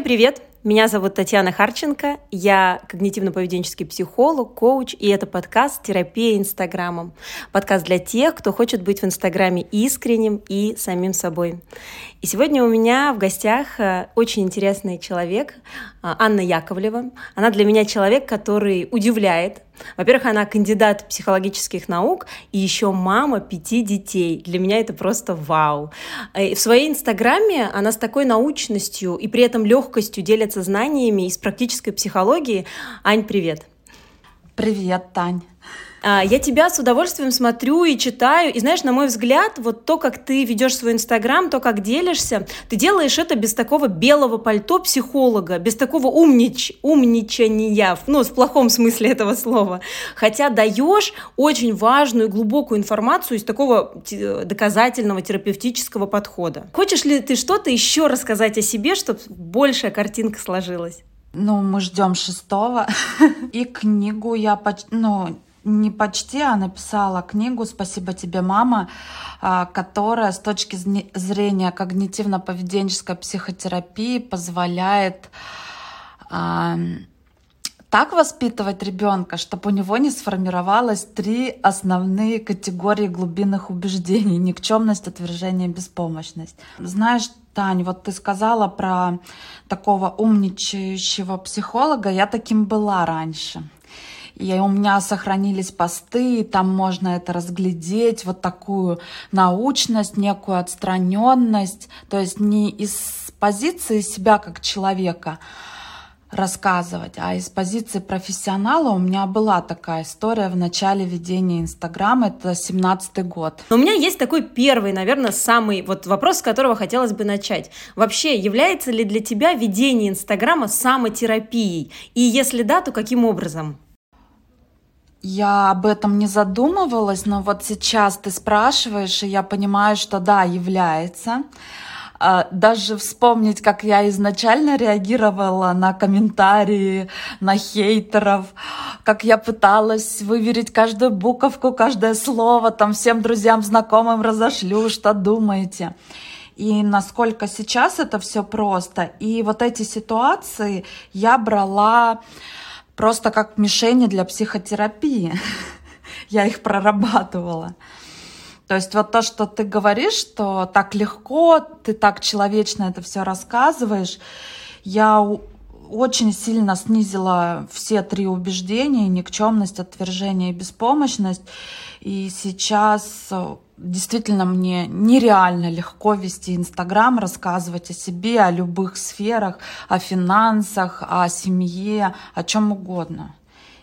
Всем привет! Меня зовут Татьяна Харченко, я когнитивно-поведенческий психолог, коуч, и это подкаст «Терапия Инстаграмом». Подкаст для тех, кто хочет быть в Инстаграме искренним и самим собой. И сегодня у меня в гостях э, очень интересный человек, э, Анна Яковлева. Она для меня человек, который удивляет. Во-первых, она кандидат психологических наук и еще мама пяти детей. Для меня это просто вау. Э, в своей инстаграме она с такой научностью и при этом легкостью делится знаниями из практической психологии. Ань, привет. Привет, Тань. А, я тебя с удовольствием смотрю и читаю. И знаешь, на мой взгляд, вот то, как ты ведешь свой Инстаграм, то, как делишься, ты делаешь это без такого белого пальто психолога, без такого умнич, умничания, ну, в плохом смысле этого слова. Хотя даешь очень важную глубокую информацию из такого доказательного терапевтического подхода. Хочешь ли ты что-то еще рассказать о себе, чтобы большая картинка сложилась? Ну, мы ждем шестого. И книгу я, ну, не почти, а написала книгу «Спасибо тебе, мама», а, которая с точки зрения когнитивно-поведенческой психотерапии позволяет а, так воспитывать ребенка, чтобы у него не сформировалось три основные категории глубинных убеждений. Никчемность, отвержение, беспомощность. Знаешь, Тань, вот ты сказала про такого умничающего психолога. Я таким была раньше. И у меня сохранились посты, там можно это разглядеть, вот такую научность, некую отстраненность, то есть не из позиции себя как человека, рассказывать. А из позиции профессионала у меня была такая история в начале ведения Инстаграма, это семнадцатый год. Но у меня есть такой первый, наверное, самый вот вопрос, с которого хотелось бы начать. Вообще, является ли для тебя ведение Инстаграма самотерапией? И если да, то каким образом? Я об этом не задумывалась, но вот сейчас ты спрашиваешь, и я понимаю, что да, является. А, даже вспомнить, как я изначально реагировала на комментарии, на хейтеров, как я пыталась выверить каждую буковку, каждое слово, там всем друзьям, знакомым разошлю, что думаете. И насколько сейчас это все просто. И вот эти ситуации я брала просто как мишени для психотерапии. Я их прорабатывала. То есть вот то, что ты говоришь, что так легко, ты так человечно это все рассказываешь, я очень сильно снизила все три убеждения, никчемность, отвержение и беспомощность. И сейчас действительно мне нереально легко вести Инстаграм, рассказывать о себе, о любых сферах, о финансах, о семье, о чем угодно.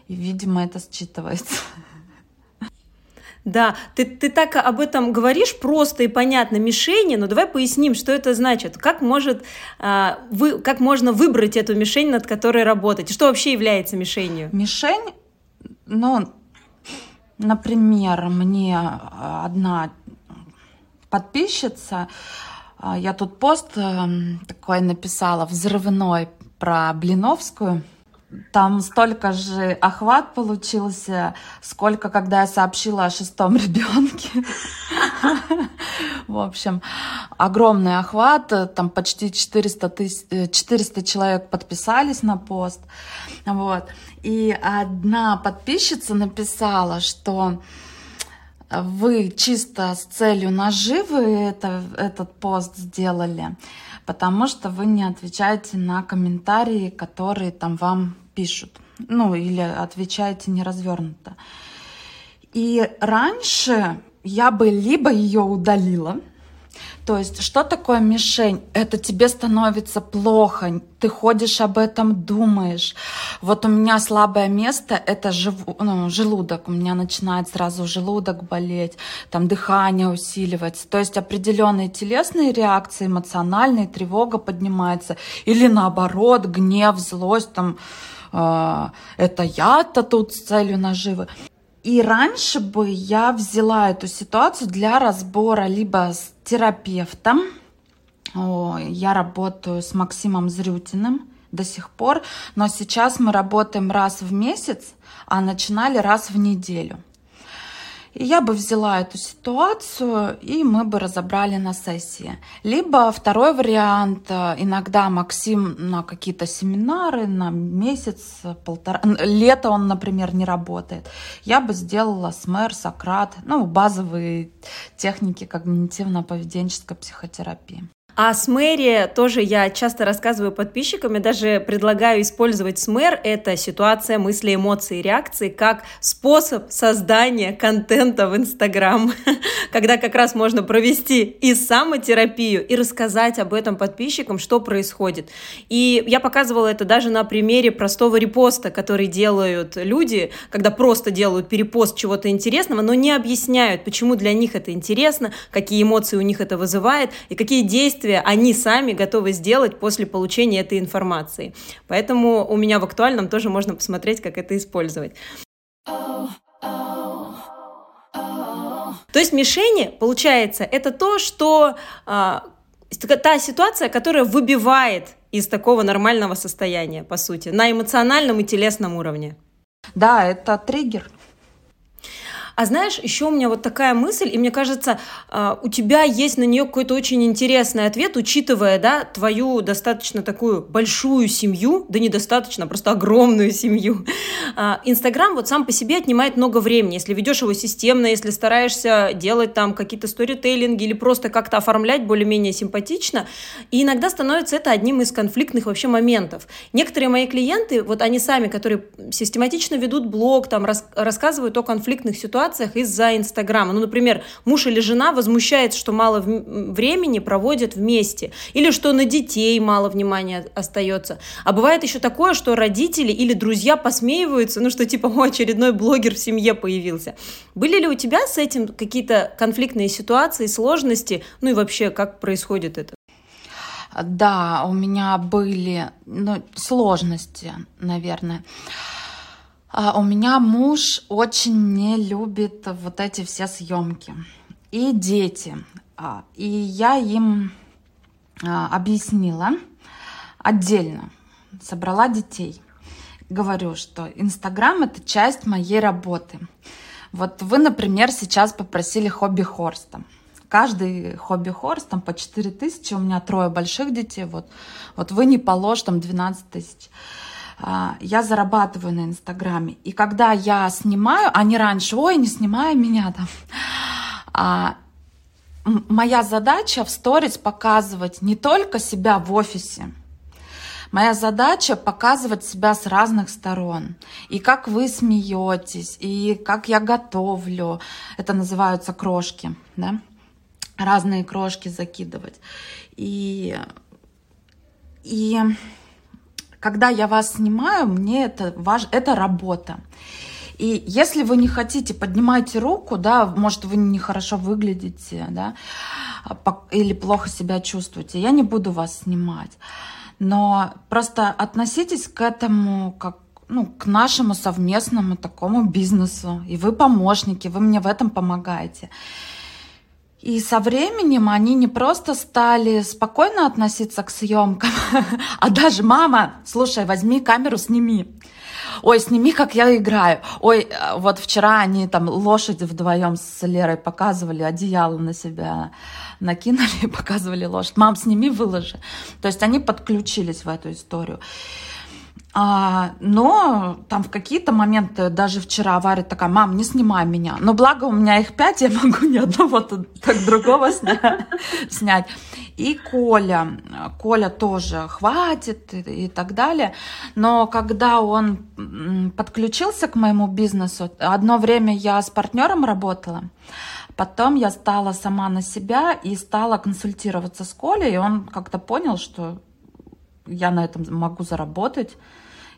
И, видимо, это считывается. Да, ты, ты так об этом говоришь просто и понятно мишени, но давай поясним, что это значит. Как, может, а, вы, как можно выбрать эту мишень, над которой работать? Что вообще является мишенью? Мишень, ну, Например, мне одна подписчица, э, я тут пост э, такой написала, взрывной, про Блиновскую. Там столько же охват получился, сколько, когда я сообщила о шестом ребенке. В общем, огромный охват, там почти 400, тысяч, 400 человек подписались на пост. Вот. И одна подписчица написала, что вы чисто с целью наживы это, этот пост сделали, потому что вы не отвечаете на комментарии, которые там вам пишут. Ну, или отвечаете неразвернуто. И раньше я бы либо ее удалила, то есть, что такое мишень? Это тебе становится плохо, ты ходишь об этом, думаешь. Вот у меня слабое место — это жив... ну, желудок. У меня начинает сразу желудок болеть, там дыхание усиливается. То есть определенные телесные реакции, эмоциональные, тревога поднимается. Или наоборот, гнев, злость, там, э, это я-то тут с целью наживы. И раньше бы я взяла эту ситуацию для разбора либо терапевтом. Я работаю с Максимом Зрютиным до сих пор, но сейчас мы работаем раз в месяц, а начинали раз в неделю. Я бы взяла эту ситуацию, и мы бы разобрали на сессии. Либо второй вариант, э, иногда Максим на какие-то семинары, на месяц, полтора, лето он, например, не работает. Я бы сделала СМЭР, Сократ, ну, базовые техники когнитивно-поведенческой психотерапии. А с Мэри тоже я часто рассказываю подписчикам, я даже предлагаю использовать СМЭР, это ситуация, мысли, эмоции, реакции, как способ создания контента в Инстаграм, когда как раз можно провести и самотерапию, и рассказать об этом подписчикам, что происходит. И я показывала это даже на примере простого репоста, который делают люди, когда просто делают перепост чего-то интересного, но не объясняют, почему для них это интересно, какие эмоции у них это вызывает, и какие действия действия они сами готовы сделать после получения этой информации. Поэтому у меня в актуальном тоже можно посмотреть, как это использовать. То есть мишени, получается, это то, что а, та ситуация, которая выбивает из такого нормального состояния, по сути, на эмоциональном и телесном уровне. Да, это триггер. А знаешь, еще у меня вот такая мысль, и мне кажется, а, у тебя есть на нее какой-то очень интересный ответ, учитывая, да, твою достаточно такую большую семью, да недостаточно, а просто огромную семью. А, Инстаграм вот сам по себе отнимает много времени, если ведешь его системно, если стараешься делать там какие-то сторителлинги или просто как-то оформлять более-менее симпатично, и иногда становится это одним из конфликтных вообще моментов. Некоторые мои клиенты, вот они сами, которые систематично ведут блог, там рас рассказывают о конфликтных ситуациях, ситуациях из-за Инстаграма. Ну, например, муж или жена возмущается, что мало времени проводят вместе, или что на детей мало внимания остается. А бывает еще такое, что родители или друзья посмеиваются, ну, что типа, о, очередной блогер в семье появился. Были ли у тебя с этим какие-то конфликтные ситуации, сложности, ну и вообще, как происходит это? Да, у меня были ну, сложности, наверное. А у меня муж очень не любит вот эти все съемки. И дети. А, и я им а, объяснила отдельно, собрала детей. Говорю, что Инстаграм это часть моей работы. Вот вы, например, сейчас попросили хобби-хорста. Каждый хобби-хорс там по 4 тысячи, у меня трое больших детей, вот, вот вы не положь там 12 тысяч. А, я зарабатываю на Инстаграме. И когда я снимаю, они раньше, ой, не снимай меня там. А, моя задача в сторис показывать не только себя в офисе, Моя задача показывать себя с разных сторон. И как вы смеетесь, и как я готовлю. Это называются крошки, да? Разные крошки закидывать. И, и когда я вас снимаю, мне это важ... это работа. И если вы не хотите, поднимайте руку, да, может, вы нехорошо выглядите, да, или плохо себя чувствуете, я не буду вас снимать. Но просто относитесь к этому как ну, к нашему совместному такому бизнесу. И вы помощники, вы мне в этом помогаете. И со временем они не просто стали спокойно относиться к съемкам, а даже мама, слушай, возьми камеру, сними. Ой, сними, как я играю. Ой, вот вчера они там лошади вдвоем с Лерой показывали, одеяло на себя накинули, показывали лошадь. Мам, сними, выложи. То есть они подключились в эту историю. А, но там в какие-то моменты, даже вчера Варя такая, мам, не снимай меня. Но благо у меня их пять, я могу ни одного, так другого снять. И Коля, Коля тоже хватит и, так далее. Но когда он подключился к моему бизнесу, одно время я с партнером работала, Потом я стала сама на себя и стала консультироваться с Колей, и он как-то понял, что я на этом могу заработать.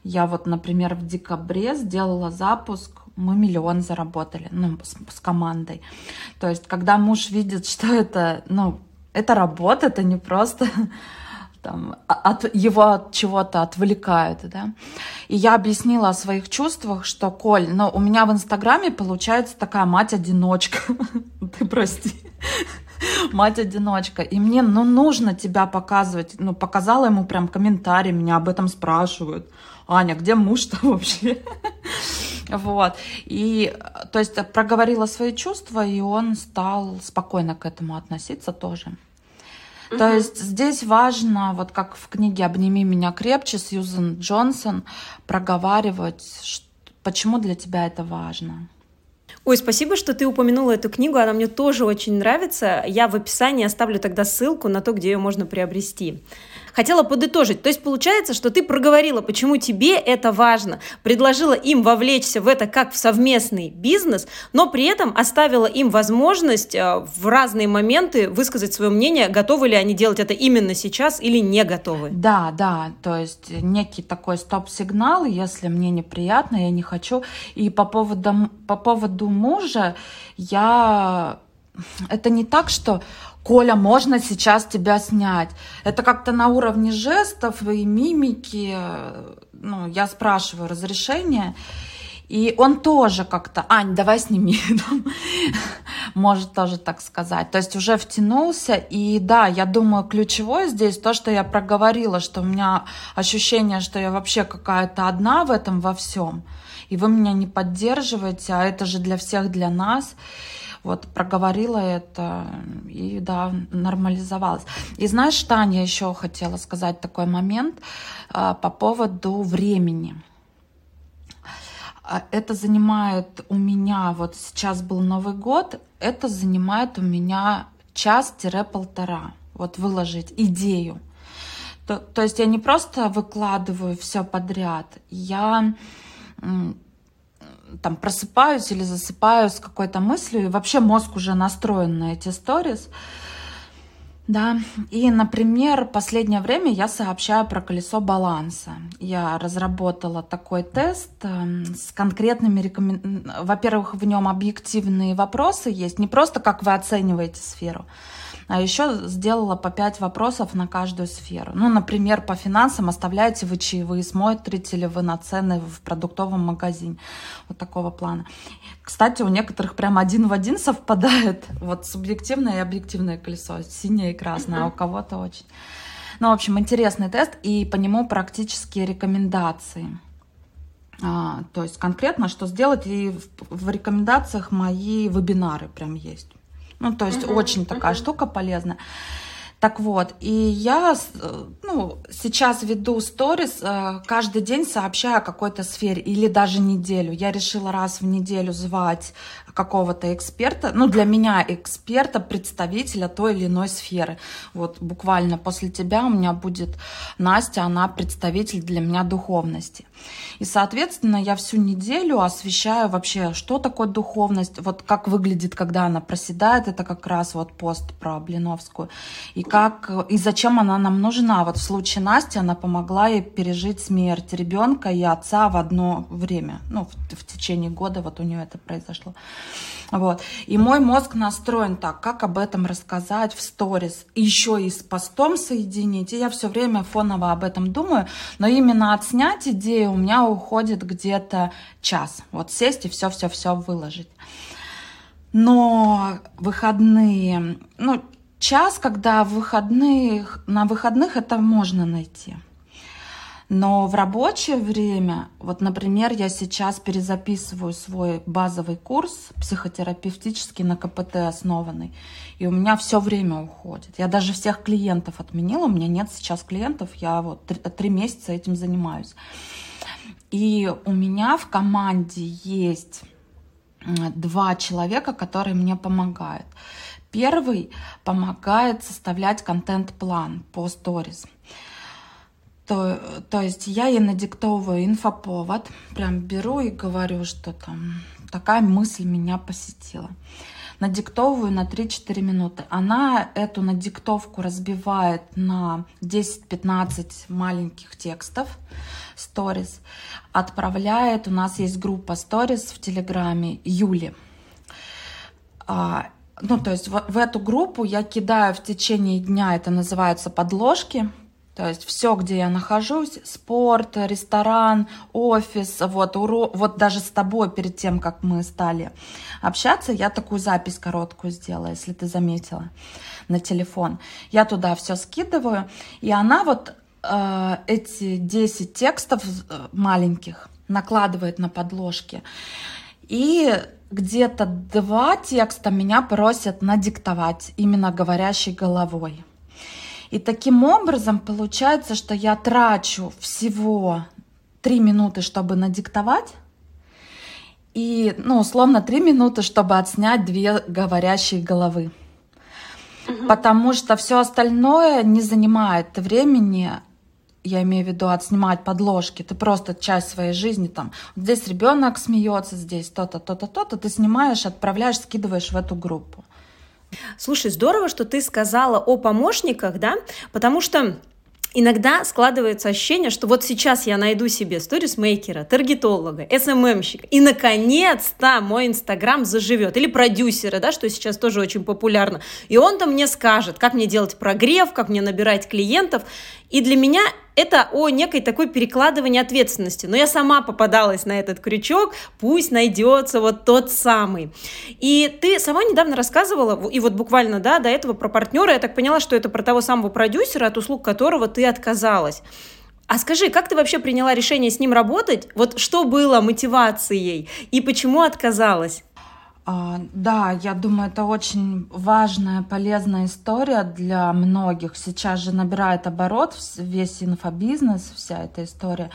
Я вот, например, в декабре сделала запуск, мы миллион заработали, ну, с, с командой. То есть, когда муж видит, что это, ну, это работа, это не просто там, а, от, его от чего-то отвлекают, да. И я объяснила о своих чувствах, что, Коль, ну, у меня в Инстаграме получается такая мать-одиночка. Ты прости. Мать-одиночка. И мне, ну, нужно тебя показывать. Ну, показала ему прям комментарий, меня об этом спрашивают. Аня, где муж-то вообще? Вот. И, то есть, проговорила свои чувства, и он стал спокойно к этому относиться тоже. Mm-hmm. То есть здесь важно, вот как в книге «Обними меня крепче» Сьюзен Джонсон, проговаривать, почему для тебя это важно. Ой, спасибо, что ты упомянула эту книгу, она мне тоже очень нравится. Я в описании оставлю тогда ссылку на то, где ее можно приобрести хотела подытожить. То есть получается, что ты проговорила, почему тебе это важно, предложила им вовлечься в это как в совместный бизнес, но при этом оставила им возможность э, в разные моменты высказать свое мнение, готовы ли они делать это именно сейчас или не готовы. Да, да, то есть некий такой стоп-сигнал, если мне неприятно, я не хочу. И по поводу, по поводу мужа я это не так, что Коля, можно сейчас тебя снять. Это как-то на уровне жестов и мимики. Ну, я спрашиваю разрешение. И он тоже как-то, Ань, давай сними, может тоже так сказать. То есть уже втянулся. И да, я думаю, ключевое здесь то, что я проговорила, что у меня ощущение, что я вообще какая-то одна в этом во всем. И вы меня не поддерживаете, а это же для всех, для нас. Вот проговорила это и, да, нормализовалась. И знаешь, Таня, еще хотела сказать такой момент а, по поводу времени. А, это занимает у меня, вот сейчас был Новый год, это занимает у меня час-полтора. Вот выложить идею. То, то есть я не просто выкладываю все подряд, я там просыпаюсь или засыпаю с какой-то мыслью, и вообще мозг уже настроен на эти сторис. Да, и, например, последнее время я сообщаю про колесо баланса. Я разработала такой тест эм, с конкретными рекомендациями. Во-первых, в нем объективные вопросы есть, не просто как вы оцениваете сферу, а еще сделала по 5 вопросов на каждую сферу. Ну, например, по финансам оставляете вы чаевые, смотрите ли вы на цены в продуктовом магазине. Вот такого плана. Кстати, у некоторых прям один в один совпадает. Вот субъективное и объективное колесо. Синее и красное, а у кого-то очень. Ну, в общем, интересный тест, и по нему практические рекомендации. А, то есть конкретно, что сделать, и в, в рекомендациях мои вебинары прям есть. Ну, то есть uh-huh, очень такая штука полезная. Так вот, и я ну, сейчас веду сторис, э, каждый день сообщаю о какой-то сфере или даже неделю. Я решила раз в неделю звать какого-то эксперта, ну, для меня эксперта, представителя той или иной сферы. Вот буквально после тебя у меня будет Настя, она представитель для меня духовности. И, соответственно, я всю неделю освещаю вообще, что такое духовность, вот как выглядит, когда она проседает, это как раз вот пост про Блиновскую, и как, и зачем она нам нужна. Вот в случае Насти она помогла ей пережить смерть ребенка и отца в одно время, ну, в, в течение года вот у нее это произошло. Вот. И мой мозг настроен так, как об этом рассказать в сторис, еще и с постом соединить. И я все время фоново об этом думаю, но именно отснять идею у меня уходит где-то час. Вот сесть и все-все-все выложить. Но выходные, ну, час, когда выходных, на выходных это можно найти. Но в рабочее время, вот, например, я сейчас перезаписываю свой базовый курс психотерапевтический на КПТ основанный, и у меня все время уходит. Я даже всех клиентов отменила, у меня нет сейчас клиентов, я вот три, три месяца этим занимаюсь. И у меня в команде есть два человека, которые мне помогают. Первый помогает составлять контент-план по сторис. То, то есть я ей надиктовываю инфоповод, прям беру и говорю, что там такая мысль меня посетила. Надиктовываю на 3-4 минуты. Она эту надиктовку разбивает на 10-15 маленьких текстов, сторис, отправляет. У нас есть группа сторис в Телеграме Юли. А, ну, то есть в, в эту группу я кидаю в течение дня, это называется подложки, то есть все, где я нахожусь, спорт, ресторан, офис, вот, уро... вот даже с тобой перед тем, как мы стали общаться, я такую запись короткую сделала, если ты заметила, на телефон. Я туда все скидываю, и она вот э, эти 10 текстов э, маленьких накладывает на подложки. И где-то два текста меня просят надиктовать именно говорящей головой. И таким образом получается, что я трачу всего три минуты, чтобы надиктовать, и, ну, условно, три минуты, чтобы отснять две говорящие головы. Угу. Потому что все остальное не занимает времени, я имею в виду отснимать подложки, ты просто часть своей жизни там, здесь ребенок смеется, здесь то-то, то-то, то-то, ты снимаешь, отправляешь, скидываешь в эту группу. Слушай, здорово, что ты сказала о помощниках, да, потому что Иногда складывается ощущение, что вот сейчас я найду себе сторисмейкера, таргетолога, СММщика, и наконец-то мой Инстаграм заживет. Или продюсера, да, что сейчас тоже очень популярно. И он там мне скажет, как мне делать прогрев, как мне набирать клиентов. И для меня это о некой такой перекладывании ответственности. Но я сама попадалась на этот крючок, пусть найдется вот тот самый. И ты сама недавно рассказывала, и вот буквально, да, до этого про партнера, я так поняла, что это про того самого продюсера, от услуг которого ты отказалась. А скажи, как ты вообще приняла решение с ним работать? Вот что было мотивацией и почему отказалась? А, да, я думаю, это очень важная, полезная история для многих. Сейчас же набирает оборот весь инфобизнес, вся эта история.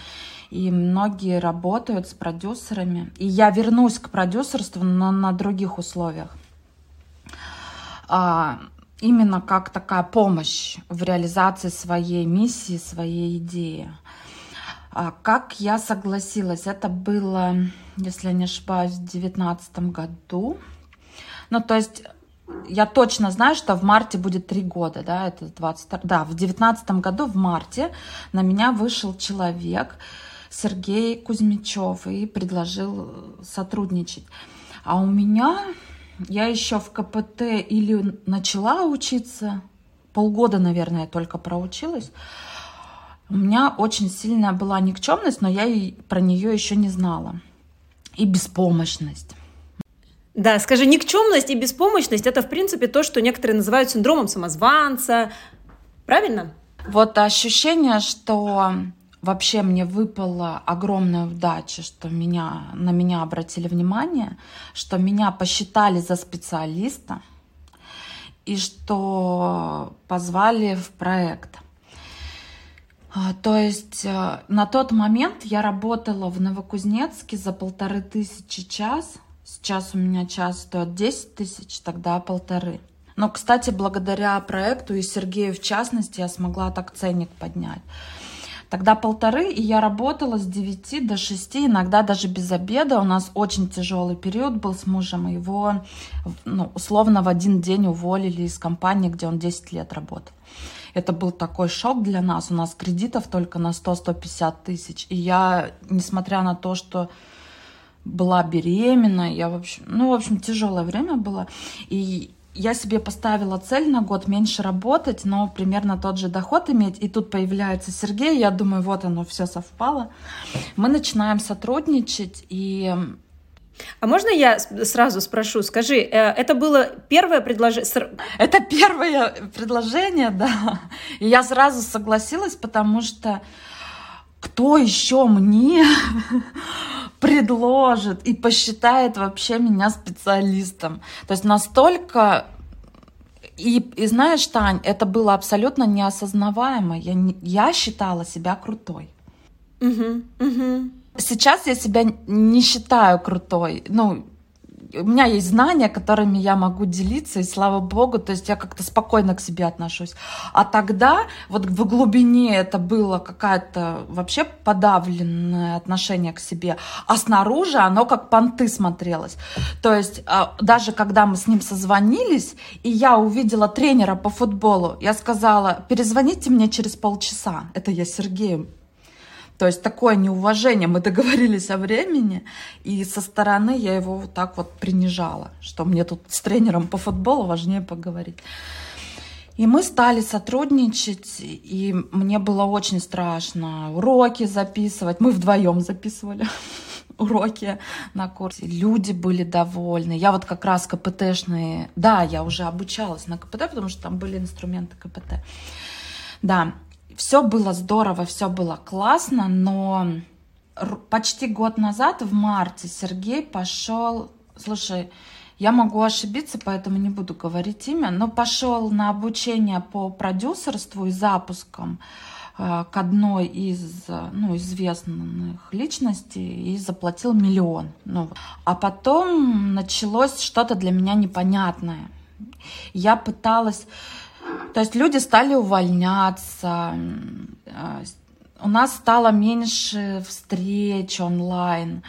И многие работают с продюсерами. И я вернусь к продюсерству, но на других условиях. А, именно как такая помощь в реализации своей миссии, своей идеи. А как я согласилась? Это было, если я не ошибаюсь, в девятнадцатом году. Ну, то есть я точно знаю, что в марте будет три года, да, это 20, да, в девятнадцатом году в марте на меня вышел человек, Сергей Кузьмичев, и предложил сотрудничать. А у меня, я еще в КПТ или начала учиться, полгода, наверное, только проучилась, у меня очень сильная была никчемность, но я и про нее еще не знала. И беспомощность. Да, скажи, никчемность и беспомощность – это, в принципе, то, что некоторые называют синдромом самозванца. Правильно? Вот ощущение, что вообще мне выпала огромная удача, что меня, на меня обратили внимание, что меня посчитали за специалиста и что позвали в проект. А, то есть э, на тот момент я работала в Новокузнецке за полторы тысячи час. Сейчас у меня час стоит 10 тысяч, тогда полторы. Но, кстати, благодаря проекту и Сергею в частности, я смогла так ценник поднять. Тогда полторы, и я работала с 9 до 6, иногда даже без обеда. У нас очень тяжелый период был с мужем. Его ну, условно в один день уволили из компании, где он 10 лет работал. Это был такой шок для нас. У нас кредитов только на 100-150 тысяч. И я, несмотря на то, что была беременна, я, в общем, ну, в общем, тяжелое время было. И я себе поставила цель на год меньше работать, но примерно тот же доход иметь. И тут появляется Сергей, я думаю, вот оно все совпало. Мы начинаем сотрудничать, и а можно я сразу спрошу, скажи, э, это было первое предложение? Это первое предложение, да. И я сразу согласилась, потому что кто еще мне предложит и посчитает вообще меня специалистом? То есть настолько и, и знаешь, Тань, это было абсолютно неосознаваемо. Я, я считала себя крутой. Угу, угу. Сейчас я себя не считаю крутой. Ну, у меня есть знания, которыми я могу делиться, и слава богу, то есть я как-то спокойно к себе отношусь. А тогда вот в глубине это было какое-то вообще подавленное отношение к себе, а снаружи оно как понты смотрелось. То есть а, даже когда мы с ним созвонились, и я увидела тренера по футболу, я сказала, перезвоните мне через полчаса. Это я Сергею то есть такое неуважение, мы договорились о времени, и со стороны я его вот так вот принижала, что мне тут с тренером по футболу важнее поговорить. И мы стали сотрудничать, и мне было очень страшно уроки записывать. Мы вдвоем записывали уроки на курсе. Люди были довольны. Я вот как раз КПТшные... Да, я уже обучалась на КПТ, потому что там были инструменты КПТ. Да, все было здорово, все было классно, но почти год назад, в марте, Сергей пошел, слушай, я могу ошибиться, поэтому не буду говорить имя, но пошел на обучение по продюсерству и запускам э, к одной из ну, известных личностей и заплатил миллион. Ну, а потом началось что-то для меня непонятное. Я пыталась... То есть люди стали увольняться, э, у нас стало меньше встреч онлайн.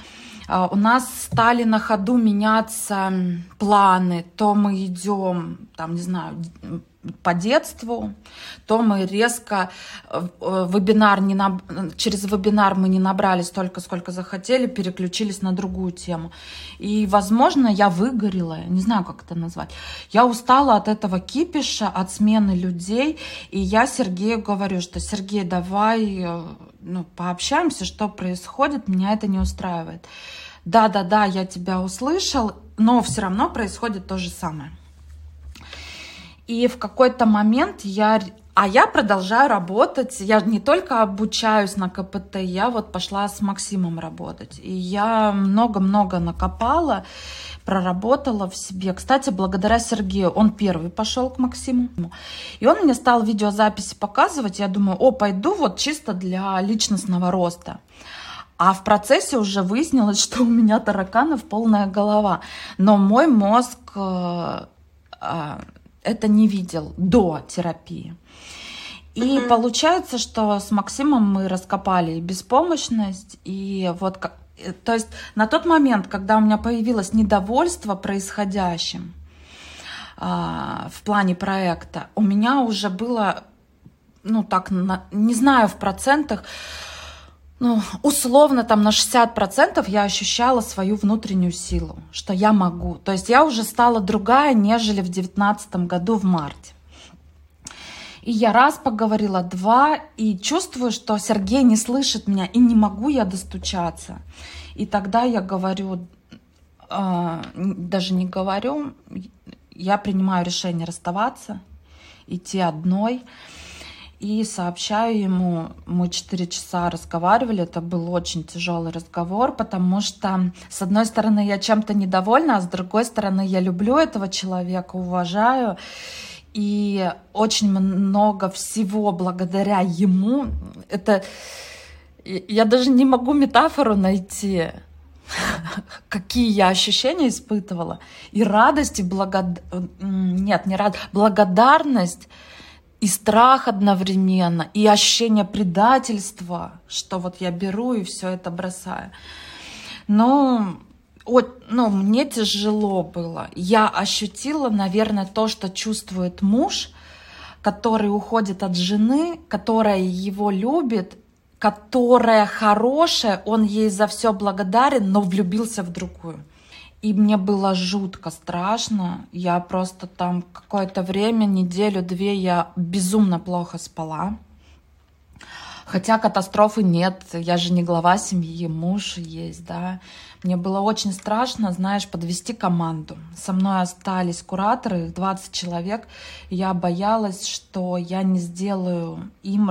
А, у нас стали на ходу меняться планы. То мы идем, там, не знаю, по детству, то мы резко э, вебинар не наб... через вебинар мы не набрали столько, сколько захотели, переключились на другую тему. И, возможно, я выгорела, не знаю, как это назвать. Я устала от этого кипиша, от смены людей, и я Сергею говорю, что Сергей, давай э, ну, пообщаемся, что происходит, меня это не устраивает. Да-да-да, я тебя услышал, но все равно происходит то же самое. И в какой-то момент я... А я продолжаю работать. Я не только обучаюсь на КПТ, я вот пошла с Максимом работать. И я много-много накопала, проработала в себе. Кстати, благодаря Сергею, он первый пошел к Максиму. И он мне стал видеозаписи показывать. Я думаю, о, пойду вот чисто для личностного роста. А в процессе уже выяснилось, что у меня тараканов полная голова. Но мой мозг э, э, это не видел до терапии. И mm-hmm. получается, что с Максимом мы раскопали беспомощность, и вот как, э, то есть на тот момент, когда у меня появилось недовольство происходящим а, в плане проекта, у меня уже было, ну так, на, не знаю в процентах, ну, условно там на 60% я ощущала свою внутреннюю силу, что я могу. То есть я уже стала другая, нежели в 2019 году в марте. И я раз поговорила, два, и чувствую, что Сергей не слышит меня, и не могу я достучаться. И тогда я говорю, э, даже не говорю, я принимаю решение расставаться, идти одной и сообщаю ему, мы 4 часа разговаривали, это был очень тяжелый разговор, потому что, с одной стороны, я чем-то недовольна, а с другой стороны, я люблю этого человека, уважаю, и очень много всего благодаря ему, это, я даже не могу метафору найти, какие я ощущения испытывала, и радость, и благод... нет, не радость, благодарность, и страх одновременно, и ощущение предательства, что вот я беру и все это бросаю. Но вот, ну, мне тяжело было. Я ощутила, наверное, то, что чувствует муж, который уходит от жены, которая его любит, которая хорошая, он ей за все благодарен, но влюбился в другую. И мне было жутко страшно. Я просто там какое-то время, неделю-две, я безумно плохо спала. Хотя катастрофы нет, я же не глава семьи, муж есть, да. Мне было очень страшно, знаешь, подвести команду. Со мной остались кураторы, их 20 человек. Я боялась, что я не сделаю им,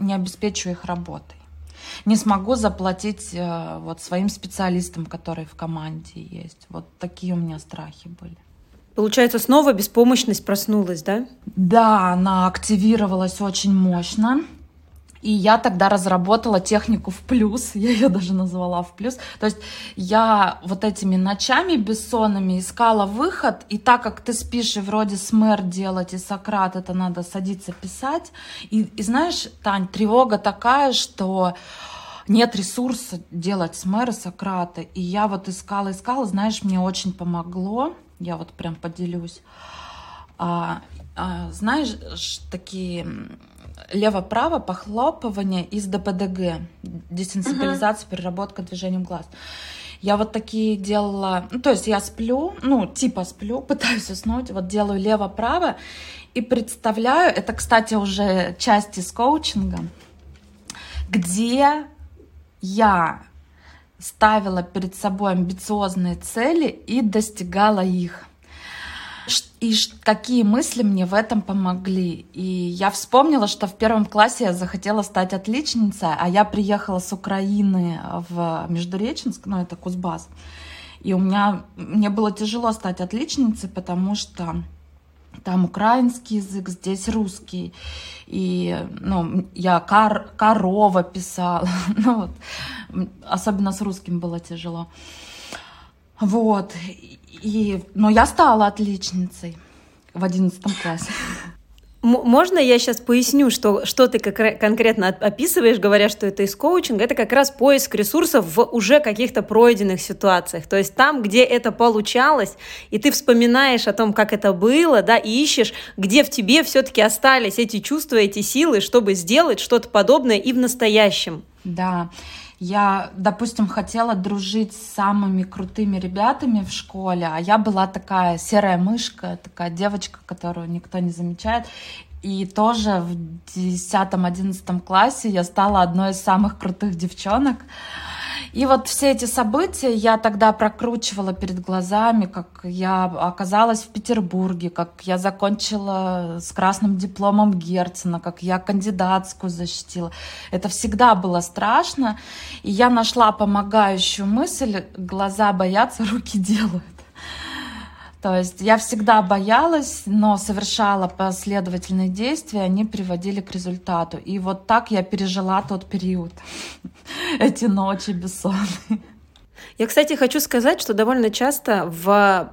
не обеспечу их работой не смогу заплатить э, вот своим специалистам, которые в команде есть. Вот такие у меня страхи были. Получается, снова беспомощность проснулась, да? Да, она активировалась очень мощно. И я тогда разработала технику в плюс, я ее даже назвала в плюс. То есть я вот этими ночами бессонными искала выход, и так как ты спишь, и вроде смэр делать, и Сократ, это надо садиться писать. И, и знаешь, Тань, тревога такая, что нет ресурса делать смэр и Сократа. И я вот искала, искала, знаешь, мне очень помогло, я вот прям поделюсь. А, а, знаешь, такие лево-право похлопывание из ДПДГ, десенсибилизация, uh-huh. переработка движением глаз. Я вот такие делала, ну, то есть я сплю, ну, типа сплю, пытаюсь уснуть, вот делаю лево-право и представляю, это, кстати, уже часть из коучинга, где я ставила перед собой амбициозные цели и достигала их и какие мысли мне в этом помогли. И я вспомнила, что в первом классе я захотела стать отличницей, а я приехала с Украины в Междуреченск, ну это Кузбасс. И у меня, мне было тяжело стать отличницей, потому что там украинский язык, здесь русский. И, ну, я кор, корова писала. ну, вот. Особенно с русским было тяжело. Вот. И, но я стала отличницей в одиннадцатом классе. Можно я сейчас поясню, что, что ты как, конкретно описываешь, говоря, что это из коучинга? Это как раз поиск ресурсов в уже каких-то пройденных ситуациях. То есть там, где это получалось, и ты вспоминаешь о том, как это было, да, и ищешь, где в тебе все-таки остались эти чувства, эти силы, чтобы сделать что-то подобное и в настоящем. Да. Я, допустим, хотела дружить с самыми крутыми ребятами в школе, а я была такая серая мышка, такая девочка, которую никто не замечает. И тоже в 10-11 классе я стала одной из самых крутых девчонок. И вот все эти события я тогда прокручивала перед глазами, как я оказалась в Петербурге, как я закончила с красным дипломом Герцена, как я кандидатскую защитила. Это всегда было страшно. И я нашла помогающую мысль, глаза боятся, руки делают. То есть я всегда боялась, но совершала последовательные действия, они приводили к результату. И вот так я пережила тот период, эти ночи бессонные. Я, кстати, хочу сказать, что довольно часто в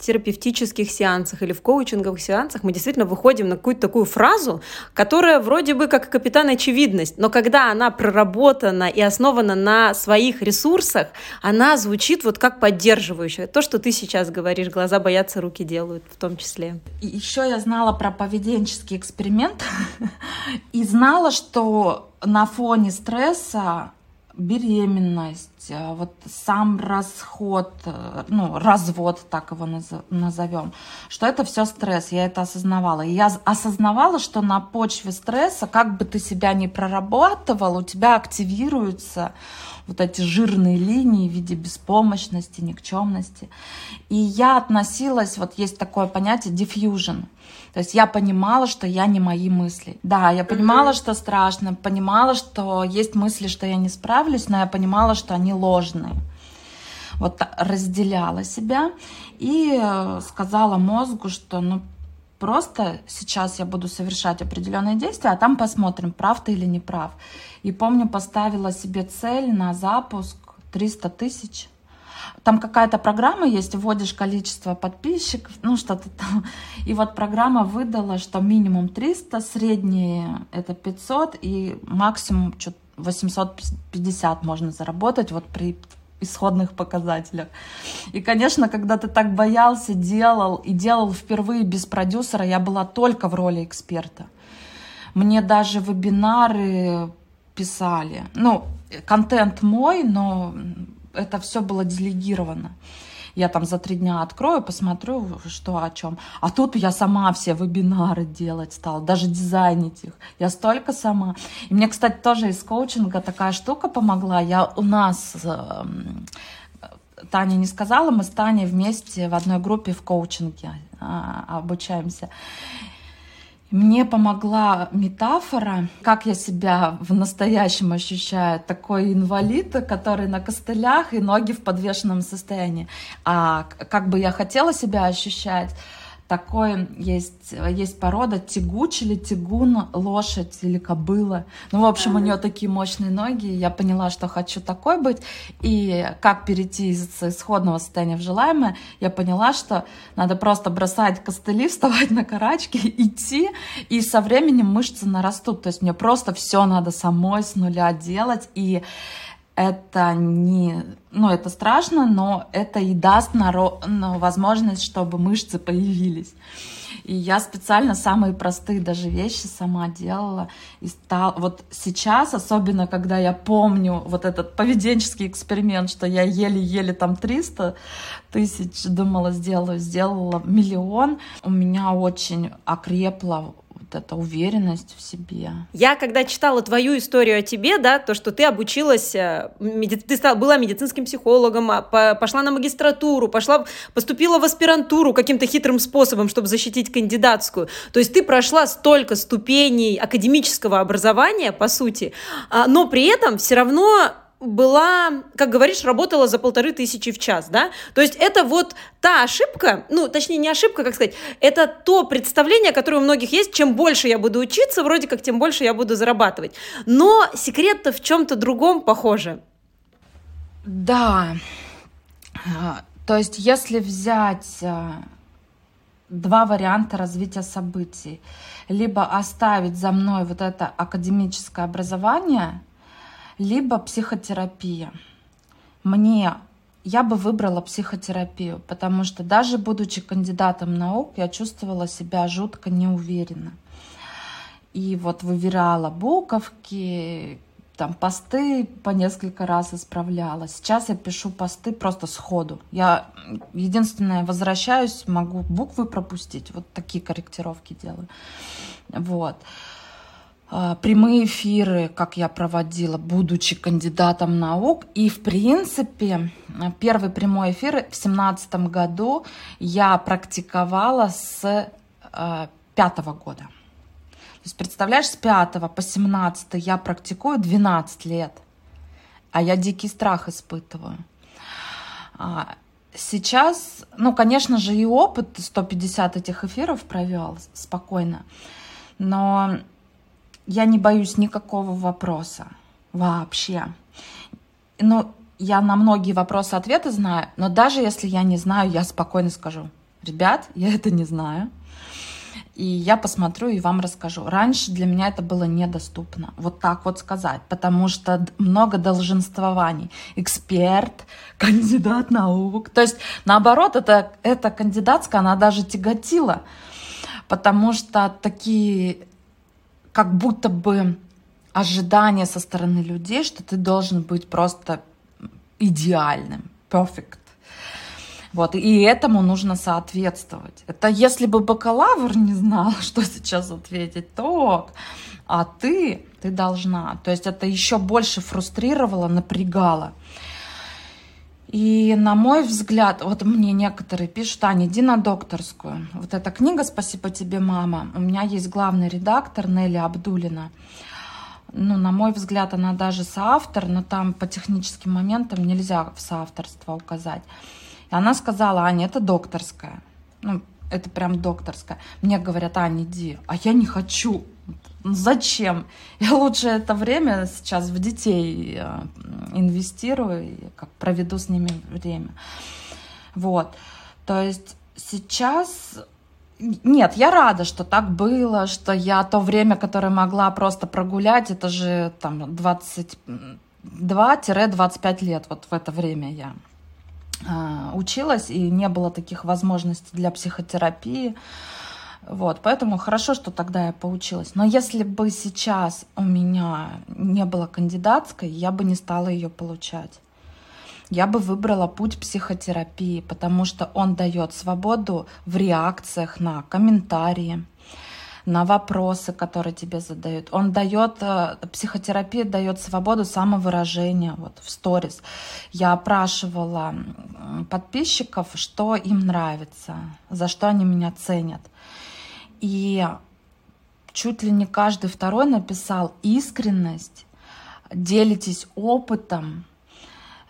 терапевтических сеансах или в коучинговых сеансах мы действительно выходим на какую-то такую фразу, которая вроде бы как капитан очевидность, но когда она проработана и основана на своих ресурсах, она звучит вот как поддерживающая. То, что ты сейчас говоришь, глаза боятся, руки делают в том числе. Еще я знала про поведенческий эксперимент и знала, что на фоне стресса беременность, э, вот сам расход, э, ну, развод, так его назовем, что это все стресс, я это осознавала. И я осознавала, что на почве стресса, как бы ты себя ни прорабатывал, у тебя активируются вот эти жирные линии в виде беспомощности, никчемности. И я относилась, вот есть такое понятие diffusion. То есть я понимала, что я не мои мысли. Да, я понимала, что страшно, понимала, что есть мысли, что я не справлюсь, но я понимала, что они ложные. Вот разделяла себя и э, сказала мозгу, что ну просто сейчас я буду совершать определенные действия, а там посмотрим, прав ты или не прав. И помню, поставила себе цель на запуск 300 тысяч. Там какая-то программа есть, вводишь количество подписчиков, ну что-то там. И вот программа выдала, что минимум 300, среднее это 500 и максимум 850 можно заработать вот при исходных показателях. И, конечно, когда ты так боялся, делал и делал впервые без продюсера, я была только в роли эксперта. Мне даже вебинары писали. Ну, контент мой, но это все было делегировано. Я там за три дня открою, посмотрю, что о чем. А тут я сама все вебинары делать стала, даже дизайнить их. Я столько сама. И мне, кстати, тоже из коучинга такая штука помогла. Я у нас эм, Таня не сказала, мы с Таней вместе в одной группе в коучинге а, обучаемся. Мне помогла метафора, как я себя в настоящем ощущаю. Такой инвалид, который на костылях и ноги в подвешенном состоянии. А как бы я хотела себя ощущать, такой есть, есть порода тягуч или тягун, лошадь или кобыла. Ну, в общем, у нее такие мощные ноги. Я поняла, что хочу такой быть. И как перейти из исходного состояния в желаемое, я поняла, что надо просто бросать костыли, вставать на карачки, идти, и со временем мышцы нарастут. То есть мне просто все надо самой с нуля делать. И это не, ну, это страшно, но это и даст наро, ну, возможность, чтобы мышцы появились. И я специально самые простые даже вещи сама делала. И стал, вот сейчас, особенно когда я помню вот этот поведенческий эксперимент, что я еле-еле там 300 тысяч думала сделаю, сделала миллион, у меня очень окрепло вот эта уверенность в себе. Я когда читала твою историю о тебе, да, то, что ты обучилась, э, ты стала, была медицинским психологом, а, пошла на магистратуру, пошла, поступила в аспирантуру каким-то хитрым способом, чтобы защитить кандидатскую. То есть ты прошла столько ступеней академического образования, по сути, а, но при этом все равно была, как говоришь, работала за полторы тысячи в час, да? То есть это вот та ошибка, ну, точнее, не ошибка, как сказать, это то представление, которое у многих есть, чем больше я буду учиться, вроде как, тем больше я буду зарабатывать. Но секрет-то в чем-то другом похоже. Да. А, то есть если взять а, два варианта развития событий, либо оставить за мной вот это академическое образование – либо психотерапия. Мне я бы выбрала психотерапию, потому что даже будучи кандидатом наук, я чувствовала себя жутко неуверенно. И вот выверяла буковки, там посты по несколько раз исправляла. Сейчас я пишу посты просто сходу. Я единственное возвращаюсь, могу буквы пропустить, вот такие корректировки делаю. Вот. А, прямые эфиры, как я проводила, будучи кандидатом наук. И, в принципе, первый прямой эфир в семнадцатом году я практиковала с а, пятого года. То есть, представляешь, с пятого по 17 я практикую 12 лет, а я дикий страх испытываю. А, сейчас, ну, конечно же, и опыт 150 этих эфиров провел спокойно, но я не боюсь никакого вопроса вообще. Ну, я на многие вопросы ответы знаю, но даже если я не знаю, я спокойно скажу, ребят, я это не знаю. И я посмотрю и вам расскажу. Раньше для меня это было недоступно. Вот так вот сказать. Потому что много долженствований. Эксперт, кандидат наук. То есть, наоборот, это, эта кандидатская, она даже тяготила. Потому что такие как будто бы ожидание со стороны людей, что ты должен быть просто идеальным, perfect. Вот, и этому нужно соответствовать. Это если бы бакалавр не знал, что сейчас ответить, то а ты, ты должна. То есть это еще больше фрустрировало, напрягало. И на мой взгляд, вот мне некоторые пишут, Аня, иди на докторскую. Вот эта книга «Спасибо тебе, мама». У меня есть главный редактор Нелли Абдулина. Ну, на мой взгляд, она даже соавтор, но там по техническим моментам нельзя в соавторство указать. И она сказала, Аня, это докторская. Ну, это прям докторская. Мне говорят, Аня, иди. А я не хочу. Зачем? Я лучше это время сейчас в детей э, инвестирую, как проведу с ними время. Вот. То есть сейчас нет, я рада, что так было, что я то время, которое могла просто прогулять, это же там 22-25 лет, вот в это время я э, училась, и не было таких возможностей для психотерапии. Вот, поэтому хорошо, что тогда я поучилась. Но если бы сейчас у меня не было кандидатской, я бы не стала ее получать. Я бы выбрала путь психотерапии, потому что он дает свободу в реакциях на комментарии, на вопросы, которые тебе задают. Он дает, э, психотерапия дает свободу самовыражения. Вот в сторис я опрашивала подписчиков, что им нравится, за что они меня ценят. И чуть ли не каждый второй написал искренность, делитесь опытом,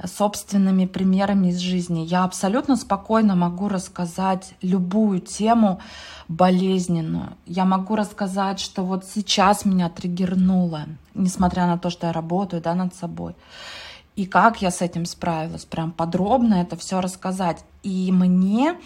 собственными примерами из жизни. Я абсолютно спокойно могу рассказать любую тему болезненную. Я могу рассказать, что вот сейчас меня триггернуло, несмотря на то, что я работаю да, над собой. И как я с этим справилась, прям подробно это все рассказать. И мне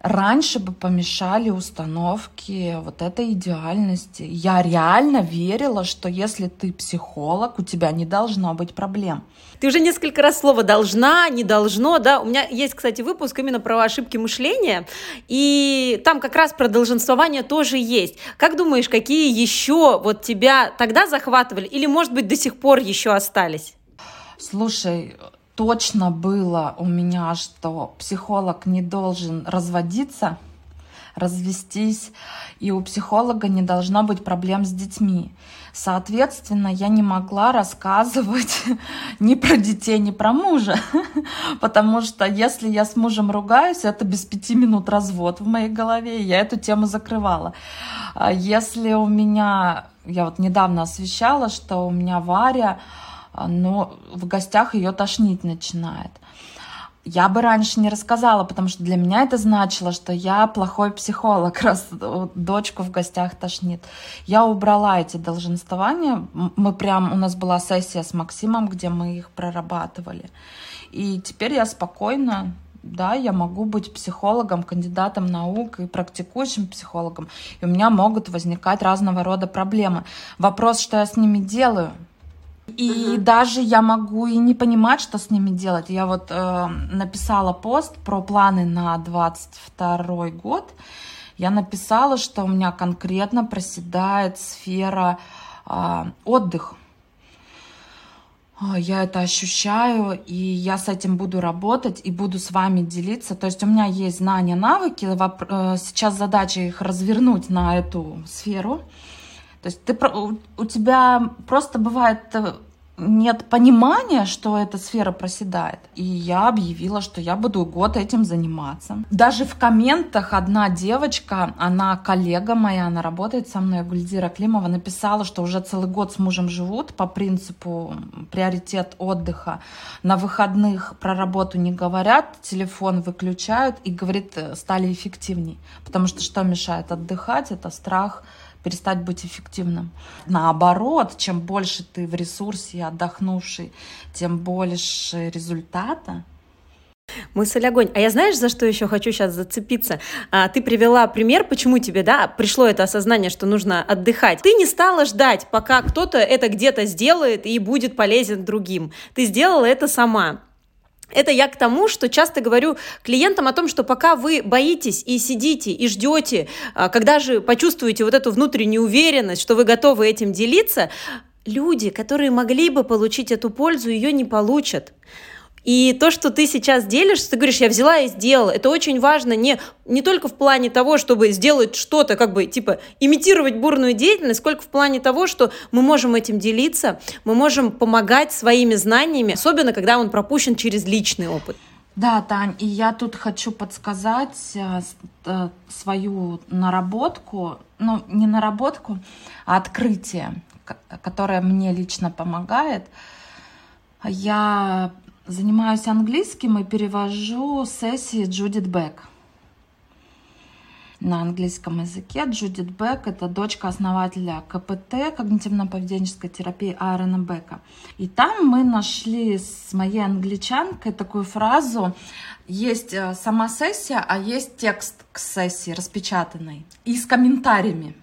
раньше бы помешали установки вот этой идеальности. Я реально верила, что если ты психолог, у тебя не должно быть проблем. Ты уже несколько раз слово «должна», «не должно», да? У меня есть, кстати, выпуск именно про ошибки мышления, и там как раз про долженствование тоже есть. Как думаешь, какие еще вот тебя тогда захватывали или, может быть, до сих пор еще остались? Слушай, точно было у меня, что психолог не должен разводиться, развестись, и у психолога не должно быть проблем с детьми. Соответственно, я не могла рассказывать ни про детей, ни про мужа, потому что если я с мужем ругаюсь, это без пяти минут развод в моей голове, и я эту тему закрывала. А если у меня, я вот недавно освещала, что у меня Варя, но в гостях ее тошнить начинает я бы раньше не рассказала, потому что для меня это значило, что я плохой психолог, раз дочку в гостях тошнит. Я убрала эти долженствования. Мы прям, у нас была сессия с Максимом, где мы их прорабатывали. И теперь я спокойно да, я могу быть психологом, кандидатом наук и практикующим психологом. И у меня могут возникать разного рода проблемы. Вопрос, что я с ними делаю – и угу. даже я могу и не понимать, что с ними делать. Я вот э, написала пост про планы на 22 год. Я написала, что у меня конкретно проседает сфера э, отдых. А, я это ощущаю, и я с этим буду работать и буду с вами делиться. То есть у меня есть знания, навыки. Э, сейчас задача их развернуть на эту сферу. То есть ты, у тебя просто бывает э, нет понимания, что эта сфера проседает. И я объявила, что я буду год этим заниматься. Даже в комментах одна девочка, она коллега моя, она работает со мной, Гульдира Климова, написала, что уже целый год с мужем живут по принципу приоритет отдыха. На выходных про работу не говорят, телефон выключают и, говорит, стали эффективней. Потому что что мешает отдыхать? Это страх перестать быть эффективным. Наоборот, чем больше ты в ресурсе отдохнувший, тем больше результата. Мысль огонь. А я знаешь, за что еще хочу сейчас зацепиться? А, ты привела пример, почему тебе, да, пришло это осознание, что нужно отдыхать. Ты не стала ждать, пока кто-то это где-то сделает и будет полезен другим. Ты сделала это сама. Это я к тому, что часто говорю клиентам о том, что пока вы боитесь и сидите и ждете, а, когда же почувствуете вот эту внутреннюю уверенность, что вы готовы этим делиться, люди, которые могли бы получить эту пользу, ее не получат. И то, что ты сейчас делишься, ты говоришь, я взяла и сделала, это очень важно не, не только в плане того, чтобы сделать что-то, как бы, типа, имитировать бурную деятельность, сколько в плане того, что мы можем этим делиться, мы можем помогать своими знаниями, особенно когда он пропущен через личный опыт. Да, Тань, и я тут хочу подсказать э, э, свою наработку, ну, не наработку, а открытие, которое мне лично помогает. Я Занимаюсь английским и перевожу сессии Джудит Бек на английском языке. Джудит Бек – это дочка основателя КПТ, когнитивно-поведенческой терапии Аарона Бека. И там мы нашли с моей англичанкой такую фразу есть э, сама сессия, а есть текст к сессии распечатанный и с комментариями.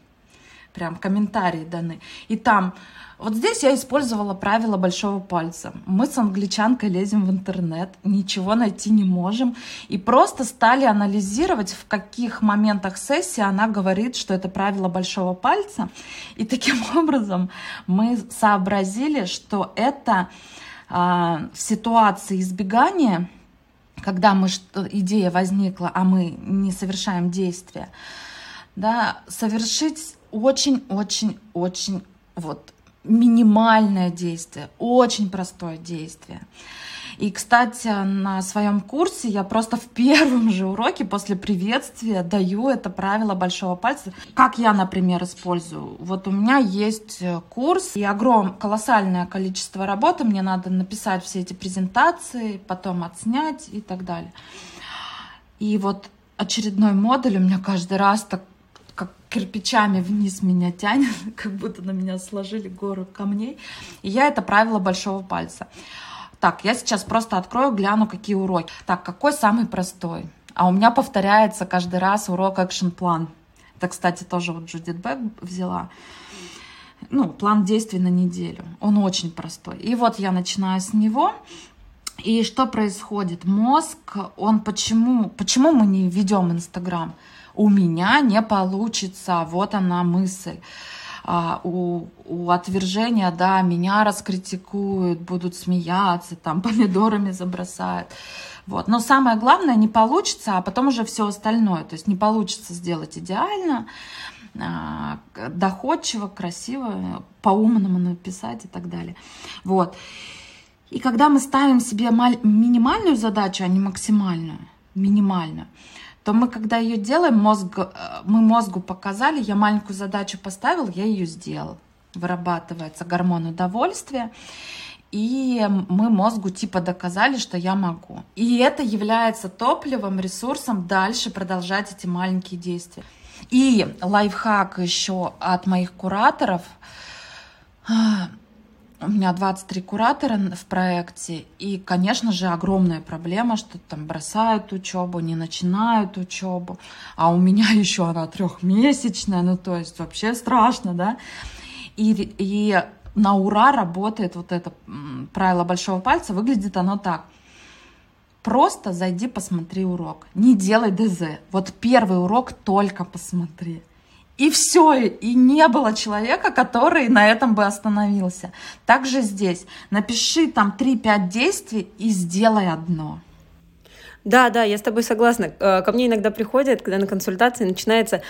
Прям комментарии даны. И там вот здесь я использовала правило большого пальца. Мы с англичанкой лезем в интернет, ничего найти не можем, и просто стали анализировать, в каких моментах сессии она говорит, что это правило большого пальца. И таким образом мы сообразили, что это а, в избегания, когда мы, идея возникла, а мы не совершаем действия, да, совершить очень-очень-очень вот минимальное действие, очень простое действие. И, кстати, на своем курсе я просто в первом же уроке после приветствия даю это правило большого пальца. Как я, например, использую? Вот у меня есть э, курс и огромное, колоссальное количество работы. Мне надо написать все эти презентации, потом отснять и так далее. И вот очередной модуль у меня каждый раз так кирпичами вниз меня тянет, как будто на меня сложили гору камней. И я это правило большого пальца. Так, я сейчас просто открою, гляну, какие уроки. Так, какой самый простой? А у меня повторяется каждый раз урок экшен-план. Это, кстати, тоже вот Джудит Бек взяла. Ну, план действий на неделю. Он очень простой. И вот я начинаю с него. И что происходит? Мозг, он почему, почему мы не ведем Инстаграм? У меня не получится, вот она мысль. а, у, у отвержения, да, меня раскритикуют, будут смеяться, там помидорами забросают. Вот. Но самое главное, не получится, а потом уже все остальное. То есть не получится сделать идеально, а, доходчиво, красиво, по-умному написать и так далее. Вот. И когда мы ставим себе минимальную задачу, а не максимальную, минимальную, то мы, когда ее делаем, мозг, э, мы мозгу показали, я маленькую задачу поставил, я ее сделал. Вырабатывается гормон удовольствия, и мы мозгу типа доказали, что я могу. И это является топливом, ресурсом дальше продолжать эти маленькие действия. И лайфхак еще от моих кураторов. У меня 23 куратора в проекте, и, конечно же, огромная проблема, что там бросают учебу, не начинают учебу, а у меня еще она трехмесячная, ну то есть вообще страшно, да. И, и на ура работает вот это правило большого пальца, выглядит оно так – Просто зайди, посмотри урок. Не делай ДЗ. Вот первый урок только посмотри. И все, и не было человека, который на этом бы остановился. Также здесь. Напиши там 3-5 действий и сделай одно. Да, да, я с тобой согласна. Э, ко мне иногда приходят, когда на консультации начинается,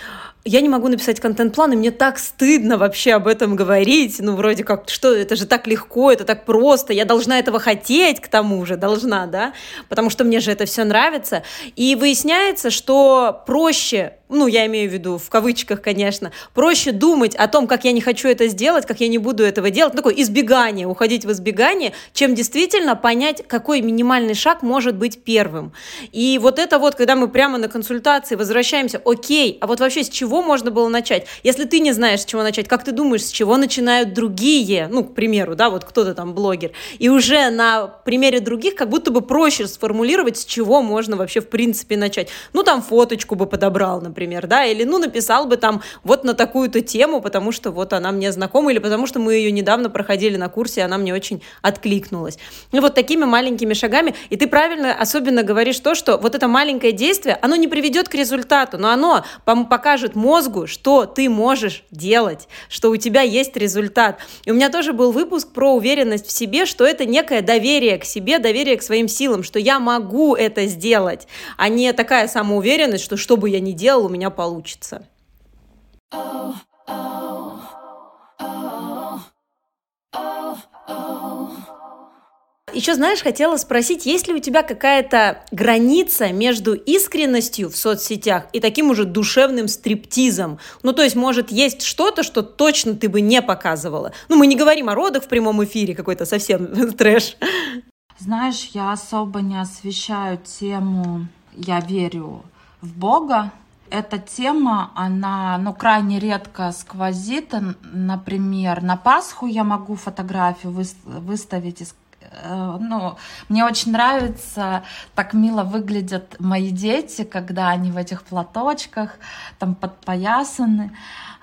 я не могу написать контент-план, и мне так стыдно вообще об этом говорить. Ну, вроде как, что, это же так легко, это так просто, я должна этого хотеть к тому же, должна, да, потому что мне же это все нравится. И выясняется, что проще ну, я имею в виду, в кавычках, конечно, проще думать о том, как я не хочу это сделать, как я не буду этого делать, ну, такое избегание, уходить в избегание, чем действительно понять, какой минимальный шаг может быть первым. И вот это вот, когда мы прямо на консультации возвращаемся, окей, а вот вообще с чего можно было начать? Если ты не знаешь, с чего начать, как ты думаешь, с чего начинают другие, ну, к примеру, да, вот кто-то там блогер, и уже на примере других как будто бы проще сформулировать, с чего можно вообще в принципе начать. Ну, там фоточку бы подобрал, например, да, или, ну, написал бы там вот на такую-то тему, потому что вот она мне знакома, или потому что мы ее недавно проходили на курсе, и она мне очень откликнулась. И вот такими маленькими шагами, и ты правильно особенно говоришь то, что вот это маленькое действие, оно не приведет к результату, но оно покажет мозгу, что ты можешь делать, что у тебя есть результат. И у меня тоже был выпуск про уверенность в себе, что это некое доверие к себе, доверие к своим силам, что я могу это сделать, а не такая самоуверенность, что что бы я ни делал, у меня получится. Еще, знаешь, хотела спросить, есть ли у тебя какая-то граница между искренностью в соцсетях и таким уже душевным стриптизом? Ну, то есть, может, есть что-то, что точно ты бы не показывала? Ну, мы не говорим о родах в прямом эфире, какой-то совсем трэш. Знаешь, я особо не освещаю тему «я верю в Бога», эта тема, она ну, крайне редко сквозит. Например, на Пасху я могу фотографию выставить из ну, мне очень нравится, так мило выглядят мои дети, когда они в этих платочках, там подпоясаны,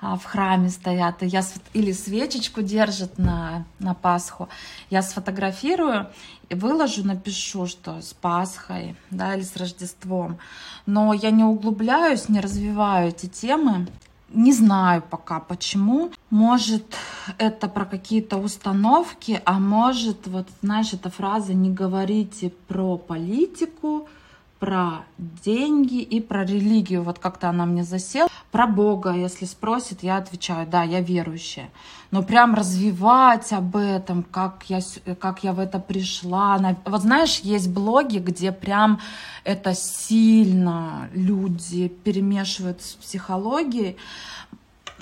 а, в храме стоят, и я, или свечечку держат на, на Пасху. Я сфотографирую, выложу, напишу, что с Пасхой, да, или с Рождеством. Но я не углубляюсь, не развиваю эти темы. Не знаю пока почему. Может, это про какие-то установки, а может, вот, знаешь, эта фраза «не говорите про политику», про деньги и про религию. Вот как-то она мне засела. Про Бога, если спросит, я отвечаю, да, я верующая. Но прям развивать об этом, как я, как я в это пришла. Вот знаешь, есть блоги, где прям это сильно люди перемешивают с психологией.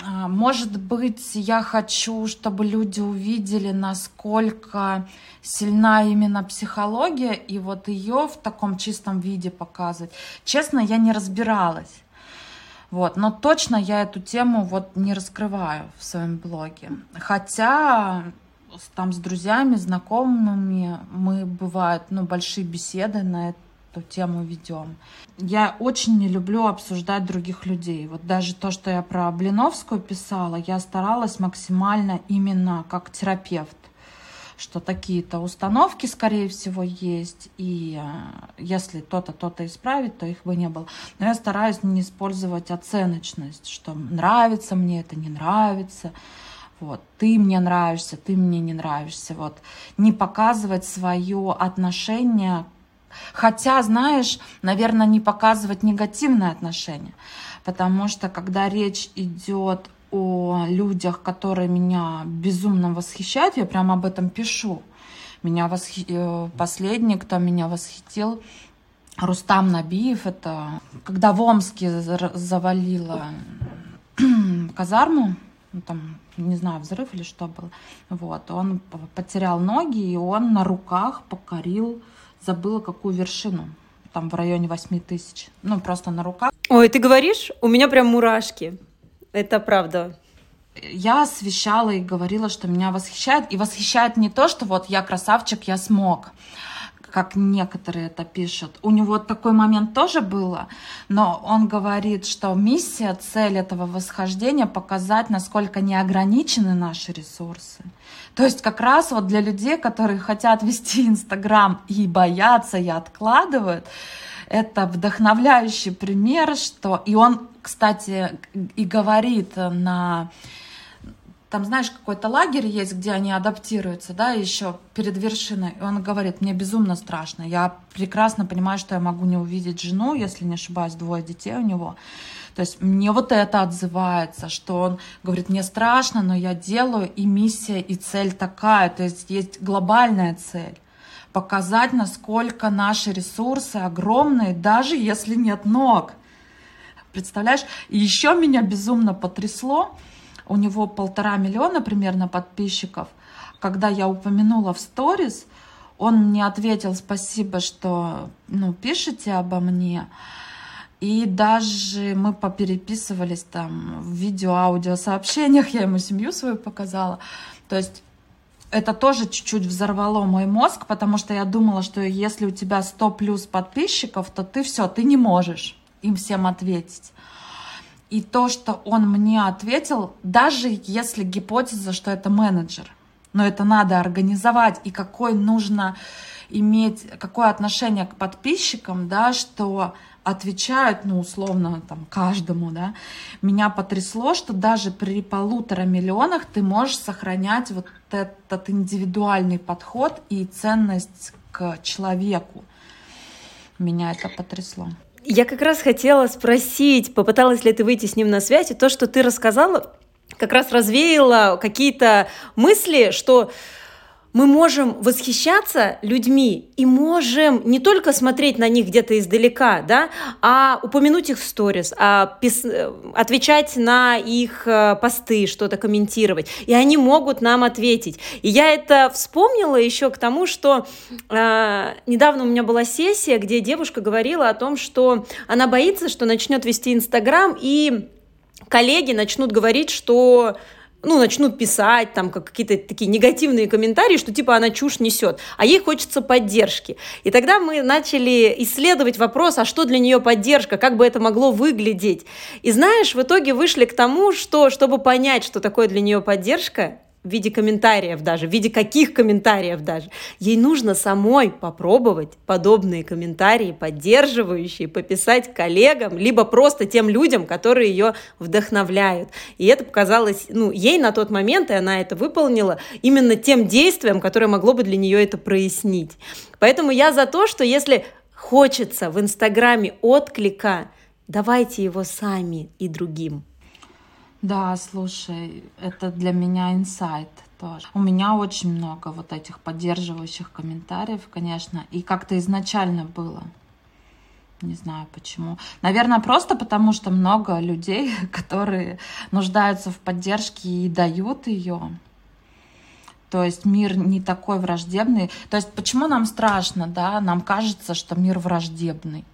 А, может быть, я хочу, чтобы люди увидели, насколько сильна именно психология, и вот ее в таком чистом виде показывать. Честно, я не разбиралась. Вот, но точно я эту тему вот не раскрываю в своем блоге. Хотя там с друзьями, знакомыми мы бывают ну, большие беседы на эту эту тему ведем. Я очень не люблю обсуждать других людей. Вот даже то, что я про Блиновскую писала, я старалась максимально именно как терапевт что такие-то установки, скорее всего, есть, и э, если то-то, то-то исправить, то их бы не было. Но я стараюсь не использовать оценочность, что нравится мне это, не нравится. Вот, ты мне нравишься, ты мне не нравишься. Вот, не показывать свое отношение Хотя, знаешь, наверное, не показывать негативное отношение, потому что когда речь идет о людях, которые меня безумно восхищают, я прямо об этом пишу. Меня восхи... Э, последний, кто меня восхитил, Рустам Набиев, это когда в Омске завалило казарму, ну, там, не знаю, взрыв или что был, вот, он потерял ноги, и он на руках покорил, забыла какую вершину, там в районе 8 тысяч, ну, просто на руках. Ой, ты говоришь, у меня прям мурашки. Это правда. Я освещала и говорила, что меня восхищает. И восхищает не то, что вот я красавчик, я смог, как некоторые это пишут. У него такой момент тоже было, но он говорит, что миссия, цель этого восхождения показать, насколько неограничены наши ресурсы. То есть как раз вот для людей, которые хотят вести Инстаграм и боятся, и откладывают, это вдохновляющий пример, что... И он, кстати, и говорит на... Там, знаешь, какой-то лагерь есть, где они адаптируются, да, еще перед вершиной. И он говорит, мне безумно страшно. Я прекрасно понимаю, что я могу не увидеть жену, если не ошибаюсь, двое детей у него. То есть мне вот это отзывается, что он говорит, мне страшно, но я делаю, и миссия, и цель такая. То есть есть глобальная цель показать, насколько наши ресурсы огромные, даже если нет ног. Представляешь? И еще меня безумно потрясло. У него полтора миллиона примерно подписчиков. Когда я упомянула в сторис, он мне ответил спасибо, что ну, пишете обо мне. И даже мы попереписывались там в видео-аудио сообщениях, я ему семью свою показала. То есть это тоже чуть-чуть взорвало мой мозг, потому что я думала, что если у тебя 100 плюс подписчиков, то ты все, ты не можешь им всем ответить. И то, что он мне ответил, даже если гипотеза, что это менеджер, но это надо организовать, и какое нужно иметь, какое отношение к подписчикам, да, что отвечают, ну, условно, там, каждому, да, меня потрясло, что даже при полутора миллионах ты можешь сохранять вот этот индивидуальный подход и ценность к человеку. Меня это потрясло. Я как раз хотела спросить, попыталась ли ты выйти с ним на связь, и то, что ты рассказала, как раз развеяло какие-то мысли, что мы можем восхищаться людьми и можем не только смотреть на них где-то издалека, да, а упомянуть их в сторис, а пис... отвечать на их э, посты, что-то комментировать. И они могут нам ответить. И я это вспомнила еще к тому, что э, недавно у меня была сессия, где девушка говорила о том, что она боится, что начнет вести Инстаграм, и коллеги начнут говорить, что ну, начнут писать там как какие-то такие негативные комментарии, что типа она чушь несет, а ей хочется поддержки. И тогда мы начали исследовать вопрос, а что для нее поддержка, как бы это могло выглядеть. И знаешь, в итоге вышли к тому, что чтобы понять, что такое для нее поддержка, в виде комментариев даже, в виде каких комментариев даже. Ей нужно самой попробовать подобные комментарии, поддерживающие, пописать коллегам, либо просто тем людям, которые ее вдохновляют. И это показалось, ну, ей на тот момент, и она это выполнила, именно тем действием, которое могло бы для нее это прояснить. Поэтому я за то, что если хочется в Инстаграме отклика, давайте его сами и другим. Да, слушай, это для меня инсайт тоже. У меня очень много вот этих поддерживающих комментариев, конечно, и как-то изначально было. Не знаю почему. Наверное, просто потому, что много людей, которые нуждаются в поддержке и дают ее. То есть мир не такой враждебный. То есть почему нам страшно, да? Нам кажется, что мир враждебный.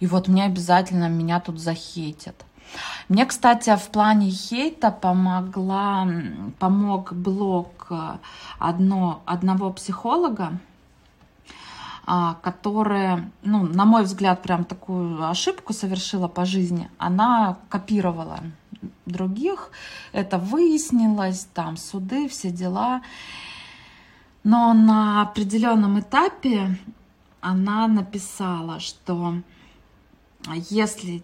И вот мне обязательно меня тут захейтят. Мне, кстати, в плане хейта помогла, помог блог э, одно, одного психолога, а, которая, ну, на мой взгляд, прям такую ошибку совершила по жизни. Она копировала других, это выяснилось, там суды, все дела. Но на определенном этапе она написала, что если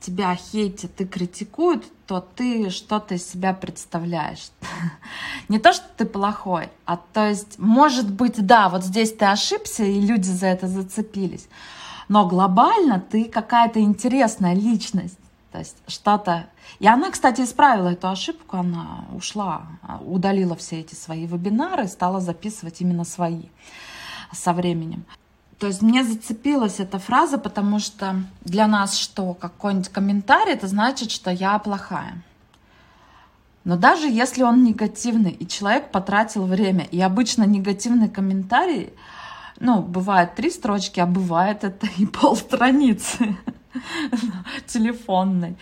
тебя хейтят и критикуют, то ты что-то из себя представляешь. Не то, что ты плохой, а то есть, может быть, да, вот здесь ты ошибся, и люди за это зацепились. Но глобально ты какая-то интересная личность. То есть что-то... И она, кстати, исправила эту ошибку, она ушла, удалила все эти свои вебинары стала записывать именно свои со временем. То есть мне зацепилась эта фраза, потому что для нас что, какой-нибудь комментарий, это значит, что я плохая. Но даже если он негативный, и человек потратил время, и обычно негативный комментарий, ну, бывает три строчки, а бывает это и полстраницы телефонной.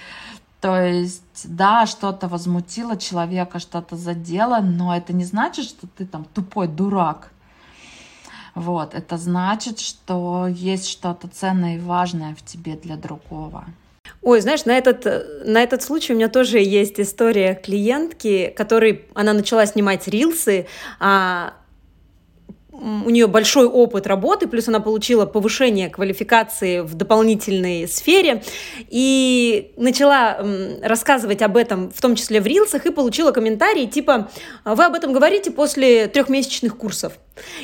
То есть, да, что-то возмутило человека, что-то задело, но это не значит, что ты там тупой дурак. Вот, это значит, что есть что-то ценное и важное в тебе для другого. Ой, знаешь, на этот, на этот случай у меня тоже есть история клиентки, которой она начала снимать рилсы, а у нее большой опыт работы, плюс она получила повышение квалификации в дополнительной сфере и начала рассказывать об этом, в том числе в рилсах, и получила комментарии типа «Вы об этом говорите после трехмесячных курсов».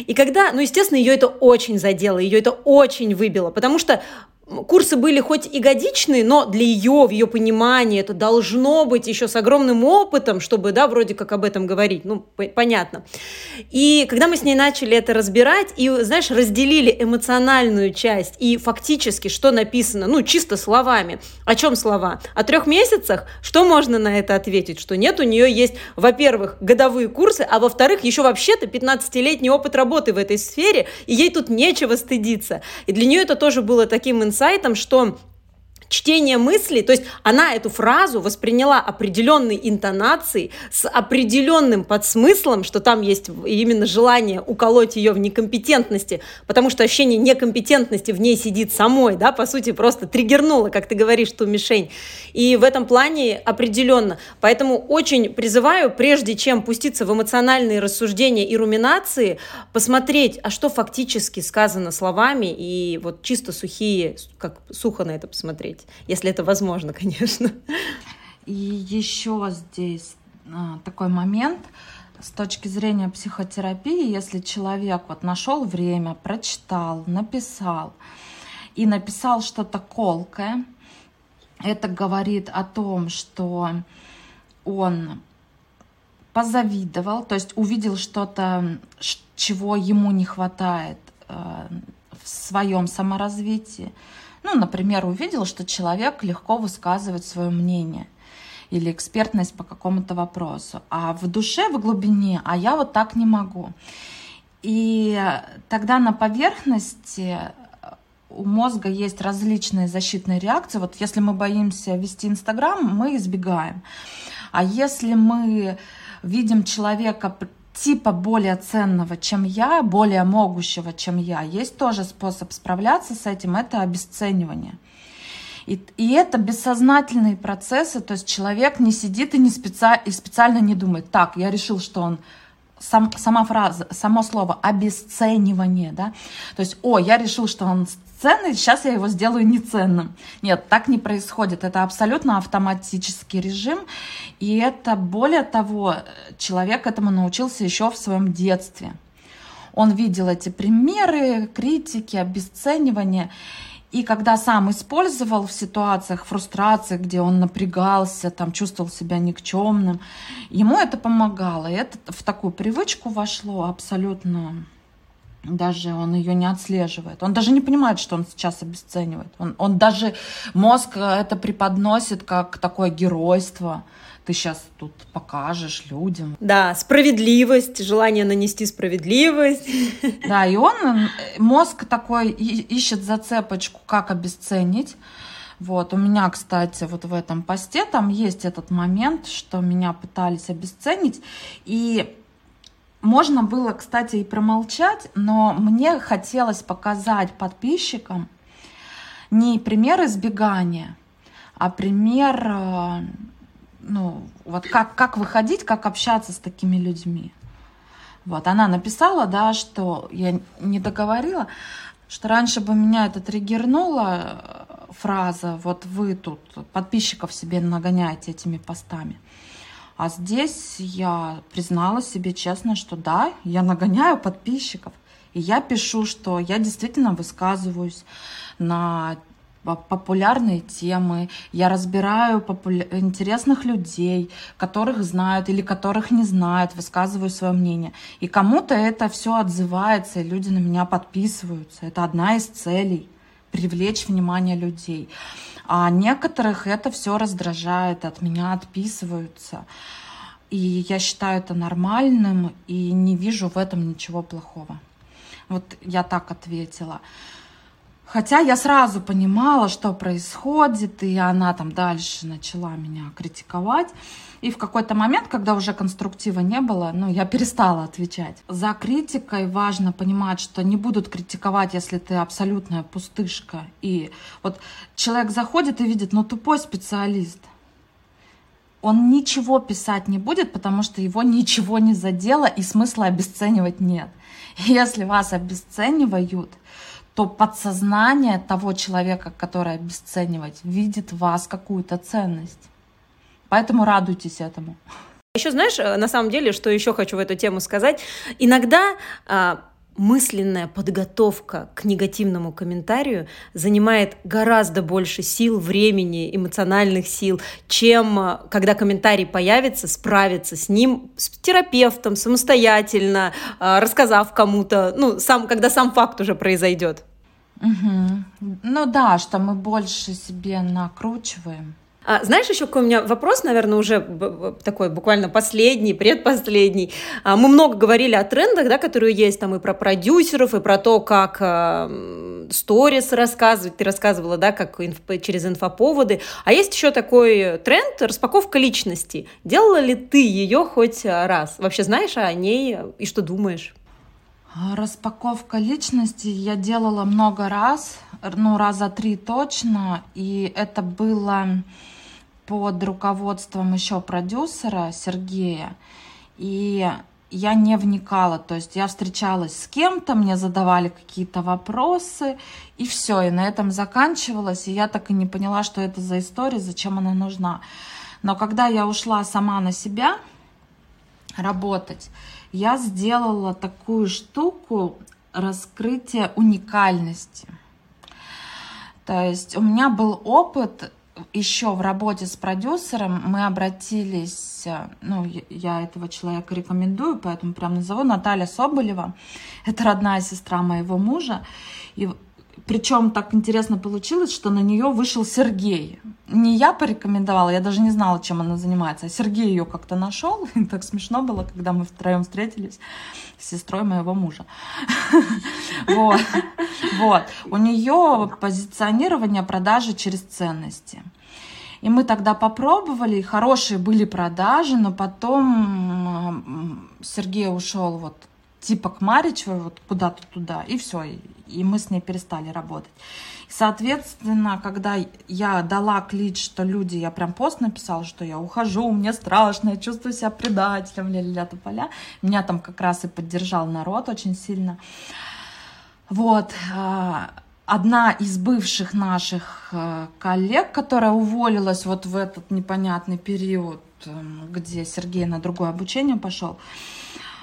И когда, ну, естественно, ее это очень задело, ее это очень выбило, потому что курсы были хоть и годичные, но для ее, в ее понимании, это должно быть еще с огромным опытом, чтобы, да, вроде как об этом говорить, ну, понятно. И когда мы с ней начали это разбирать, и, знаешь, разделили эмоциональную часть и фактически, что написано, ну, чисто словами. О чем слова? О трех месяцах? Что можно на это ответить? Что нет, у нее есть, во-первых, годовые курсы, а во-вторых, еще вообще-то 15-летний опыт работы в этой сфере, и ей тут нечего стыдиться. И для нее это тоже было таким инсайтом, инсайтом, что чтение мыслей, то есть она эту фразу восприняла определенной интонацией, с определенным подсмыслом, что там есть именно желание уколоть ее в некомпетентности, потому что ощущение некомпетентности в ней сидит самой, да, по сути, просто триггернуло, как ты говоришь, ту мишень. И в этом плане определенно. Поэтому очень призываю, прежде чем пуститься в эмоциональные рассуждения и руминации, посмотреть, а что фактически сказано словами, и вот чисто сухие, как сухо на это посмотреть быть, если это возможно, конечно. И еще здесь а, такой момент с точки зрения психотерапии, если человек вот нашел время, прочитал, написал и написал что-то колкое, это говорит о том, что он позавидовал, то есть увидел что-то, чего ему не хватает э, в своем саморазвитии. Ну, например, увидел, что человек легко высказывает свое мнение или экспертность по какому-то вопросу, а в душе, в глубине, а я вот так не могу. И тогда на поверхности у мозга есть различные защитные реакции. Вот если мы боимся вести Инстаграм, мы избегаем. А если мы видим человека типа более ценного, чем я, более могущего, чем я, есть тоже способ справляться с этим, это обесценивание. И, и это бессознательные процессы, то есть человек не сидит и, не специ, и специально не думает, так, я решил, что он сам, сама фраза, само слово обесценивание, да, то есть, о, я решил, что он ценный, сейчас я его сделаю неценным. Нет, так не происходит. Это абсолютно автоматический режим. И это, более того, человек этому научился еще в своем детстве. Он видел эти примеры, критики, обесценивания. И когда сам использовал в ситуациях фрустрации, где он напрягался, там чувствовал себя никчемным, ему это помогало. И это в такую привычку вошло абсолютно даже он ее не отслеживает. Он даже не понимает, что он сейчас обесценивает. Он, он даже мозг это преподносит как такое геройство. Ты сейчас тут покажешь людям. Да, справедливость, желание нанести справедливость. Да, и он, мозг такой ищет зацепочку, как обесценить. Вот, у меня, кстати, вот в этом посте там есть этот момент, что меня пытались обесценить. И можно было, кстати, и промолчать, но мне хотелось показать подписчикам не пример избегания, а пример, э, ну, вот как, как выходить, как общаться с такими людьми. Вот, она написала, да, что я не договорила, что раньше бы меня это триггернуло, э, фраза, вот вы тут подписчиков себе нагоняете этими постами. А здесь я признала себе честно, что да, я нагоняю подписчиков. И я пишу, что я действительно высказываюсь на популярные темы, я разбираю популя... интересных людей, которых знают или которых не знают, высказываю свое мнение. И кому-то это все отзывается, и люди на меня подписываются. Это одна из целей — привлечь внимание людей. А некоторых это все раздражает, от меня отписываются. И я считаю это нормальным и не вижу в этом ничего плохого. Вот я так ответила. Хотя я сразу понимала, что происходит, и она там дальше начала меня критиковать. И в какой-то момент, когда уже конструктива не было, ну, я перестала отвечать. За критикой важно понимать, что не будут критиковать, если ты абсолютная пустышка. И вот человек заходит и видит, ну, тупой специалист. Он ничего писать не будет, потому что его ничего не задело, и смысла обесценивать нет. Если вас обесценивают, то подсознание того человека, который обесценивать, видит в вас какую-то ценность. Поэтому радуйтесь этому. Еще знаешь, э, на самом деле, что еще хочу в эту тему сказать, иногда а, мысленная подготовка к негативному комментарию занимает гораздо больше сил, времени, эмоциональных сил, чем э, когда комментарий появится, справиться с ним с терапевтом самостоятельно, э, рассказав кому-то, ну, сам, когда сам факт уже произойдет. Угу. Ну да, что мы больше себе накручиваем. А, знаешь, еще какой у меня вопрос, наверное, уже такой буквально последний, предпоследний. А, мы много говорили о трендах, да, которые есть там и про продюсеров, и про то, как э, сторис рассказывать. Ты рассказывала, да, как инф, через инфоповоды. А есть еще такой тренд – распаковка личности. Делала ли ты ее хоть раз? Вообще знаешь о ней и что думаешь? Распаковка личности я делала много раз, ну, раза три точно, и это было под руководством еще продюсера Сергея, и я не вникала, то есть я встречалась с кем-то, мне задавали какие-то вопросы, и все, и на этом заканчивалось, и я так и не поняла, что это за история, зачем она нужна. Но когда я ушла сама на себя работать, я сделала такую штуку раскрытие уникальности. То есть у меня был опыт еще в работе с продюсером. Мы обратились, ну, я этого человека рекомендую, поэтому прям назову, Наталья Соболева. Это родная сестра моего мужа. И причем так интересно получилось, что на нее вышел Сергей. Не я порекомендовала, я даже не знала, чем она занимается, а Сергей ее как-то нашел. И так смешно было, когда мы втроем встретились с сестрой моего мужа. Вот. Вот. У нее позиционирование продажи через ценности. И мы тогда попробовали, хорошие были продажи, но потом Сергей ушел вот типа к Маричевой, вот куда-то туда, и все, мы с ней перестали работать. И, соответственно, когда я дала клич, что люди, я прям пост написала, что я ухожу, мне страшно, я чувствую себя предателем, ля-ля-ля, поля. Меня там как раз и поддержал народ очень сильно. Вот. А, одна из бывших наших э, коллег, которая уволилась вот в этот непонятный период, эм, где Сергей на другое обучение пошел,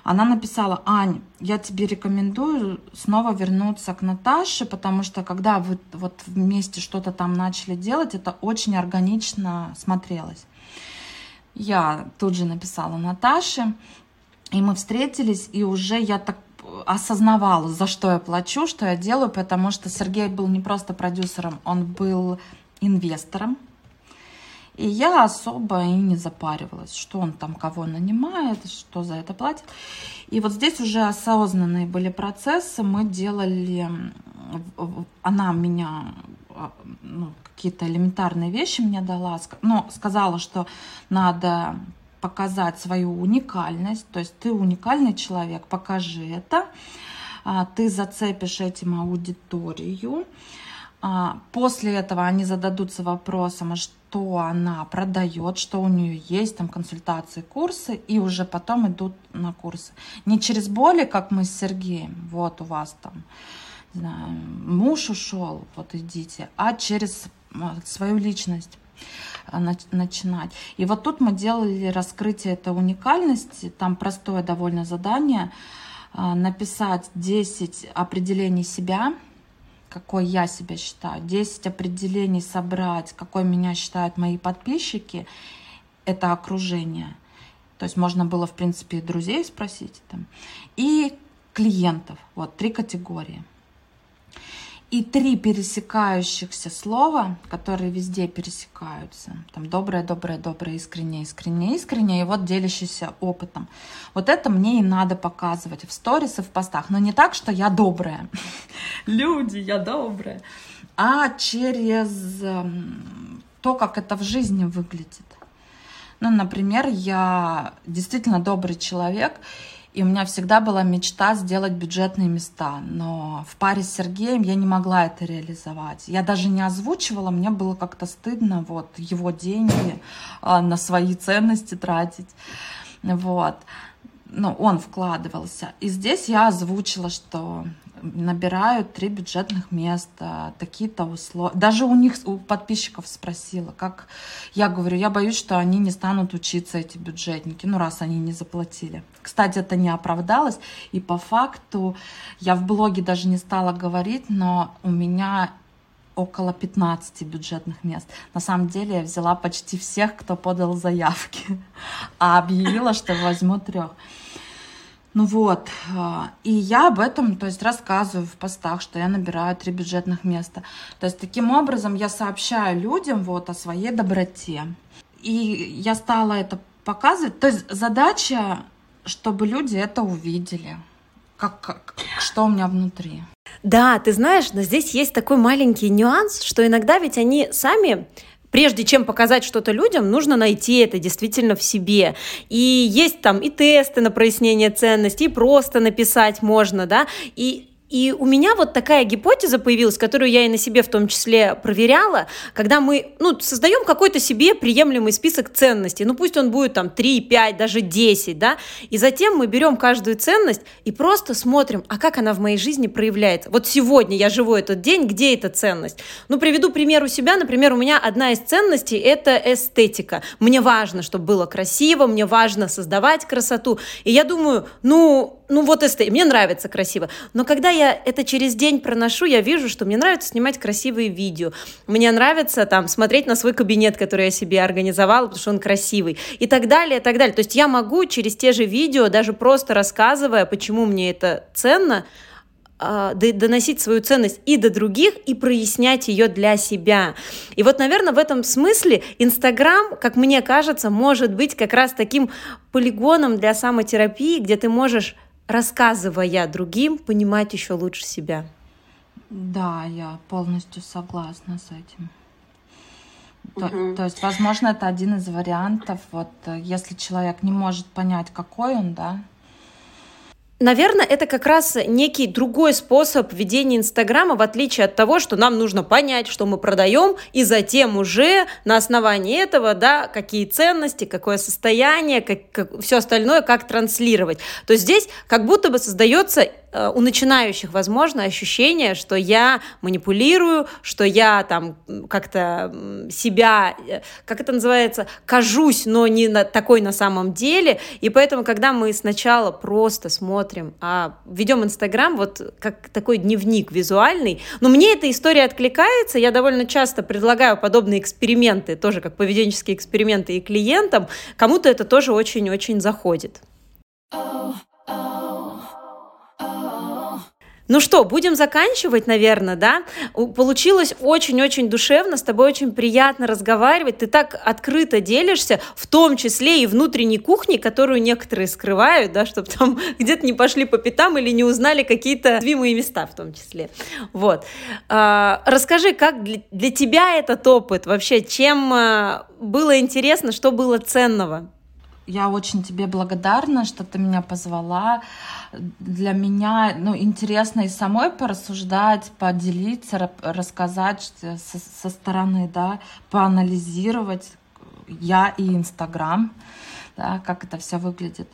она написала, Ань, я тебе рекомендую снова вернуться к Наташе, потому что когда вы вот вместе что-то там начали делать, это очень органично смотрелось. Я тут же написала Наташе, и мы встретились, и уже я так осознавала, за что я плачу, что я делаю, потому что Сергей был не просто продюсером, он был инвестором, и я особо и не запаривалась, что он там кого нанимает, что за это платит. И вот здесь уже осознанные были процессы. Мы делали, она меня а, ну, какие-то элементарные вещи мне дала, но сказала, что надо показать свою уникальность, то есть ты уникальный человек, покажи это, а, ты зацепишь этим аудиторию, а, после этого они зададутся вопросом, что она продает, что у нее есть, там консультации, курсы, и уже потом идут на курсы. Не через боли, как мы с Сергеем, вот у вас там, не знаю, муж ушел, вот идите, а через свою личность начинать. И вот тут мы делали раскрытие этой уникальности, там простое довольно задание, а, написать 10 определений себя, какой я себя считаю, 10 определений собрать, какой меня считают мои подписчики, это окружение. То есть можно было, в принципе, и друзей спросить там. И клиентов. Вот три категории и три пересекающихся слова, которые везде пересекаются. Там доброе, доброе, доброе, искренне, искренне, искренне, и вот делящийся опытом. Вот это мне и надо показывать в сторис и в постах. Но не так, что я добрая. Люди, я добрая. А через эм, то, как это в жизни выглядит. Ну, например, я действительно добрый человек, и у меня всегда была мечта сделать бюджетные места. Но в паре с Сергеем я не могла это реализовать. Я даже не озвучивала, мне было как-то стыдно вот его деньги а, на свои ценности тратить. Вот. Ну, он вкладывался. И здесь я озвучила, что набирают три бюджетных места, такие-то условия. Даже у них, у подписчиков спросила, как я говорю, я боюсь, что они не станут учиться, эти бюджетники, ну раз они не заплатили. Кстати, это не оправдалось, и по факту я в блоге даже не стала говорить, но у меня около 15 бюджетных мест. На самом деле я взяла почти всех, кто подал заявки, а объявила, что возьму трех. Ну вот, а, и я об этом, то есть, рассказываю в постах, что я набираю три бюджетных места. То есть, таким образом я сообщаю людям вот о своей доброте. И я стала это показывать. То есть, задача, чтобы люди это увидели. Как, как, что у меня внутри. Да, ты знаешь, но здесь есть такой маленький нюанс, что иногда ведь они сами прежде чем показать что-то людям, нужно найти это действительно в себе. И есть там и тесты на прояснение ценностей, и просто написать можно, да, и и у меня вот такая гипотеза появилась, которую я и на себе в том числе проверяла, когда мы ну, создаем какой-то себе приемлемый список ценностей, ну пусть он будет там 3, 5, даже 10, да, и затем мы берем каждую ценность и просто смотрим, а как она в моей жизни проявляется. Вот сегодня я живу этот день, где эта ценность? Ну, приведу пример у себя, например, у меня одна из ценностей – это эстетика. Мне важно, чтобы было красиво, мне важно создавать красоту, и я думаю, ну, ну вот эстетика, мне нравится красиво. Но когда я это через день проношу, я вижу, что мне нравится снимать красивые видео. Мне нравится там смотреть на свой кабинет, который я себе организовала, потому что он красивый. И так далее, и так далее. То есть я могу через те же видео, даже просто рассказывая, почему мне это ценно, а, доносить свою ценность и до других, и прояснять ее для себя. И вот, наверное, в этом смысле Инстаграм, как мне кажется, может быть как раз таким полигоном для самотерапии, где ты можешь рассказывая другим, понимать еще лучше себя. Да, я полностью согласна с этим. То, угу. то есть, возможно, это один из вариантов. Вот э, если человек не может понять, какой он, да, Наверное, это как раз некий другой способ ведения Инстаграма, в отличие от того, что нам нужно понять, что мы продаем, и затем уже на основании этого, да, какие ценности, какое состояние, как, как, все остальное, как транслировать. То есть здесь как будто бы создается у начинающих, возможно, ощущение, что я манипулирую, что я там как-то себя, э, как это называется, кажусь, но не на, такой на самом деле. И поэтому, когда мы сначала просто смотрим, а ведем Инстаграм, вот как такой дневник визуальный, но мне эта история откликается, я довольно часто предлагаю подобные эксперименты, тоже как поведенческие эксперименты и клиентам, кому-то это тоже очень-очень заходит. Oh, oh. Ну что, будем заканчивать, наверное, да? Получилось очень-очень душевно, с тобой очень приятно разговаривать. Ты так открыто делишься, в том числе и внутренней кухни, которую некоторые скрывают, да, чтобы там где-то не пошли по пятам или не узнали какие-то уязвимые места в том числе. Вот. А, расскажи, как для, для тебя этот опыт вообще, чем а, было интересно, что было ценного? Я очень тебе благодарна, что ты меня позвала. Для меня ну, интересно и самой порассуждать, поделиться, рассказать со, со стороны, да, поанализировать я и Инстаграм, да, как это все выглядит.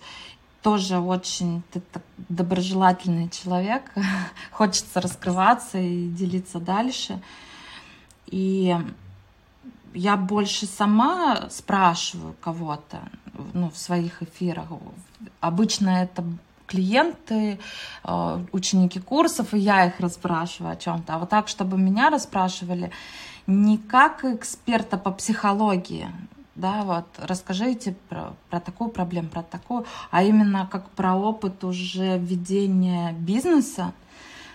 Тоже очень ты доброжелательный человек, хочется раскрываться и делиться дальше. И я больше сама спрашиваю кого-то ну, в своих эфирах. Обычно это клиенты, э, ученики курсов, и я их расспрашиваю о чем-то. А вот так, чтобы меня расспрашивали, не как эксперта по психологии, да, вот, расскажите про, про такую проблему, про такую, а именно как про опыт уже ведения бизнеса.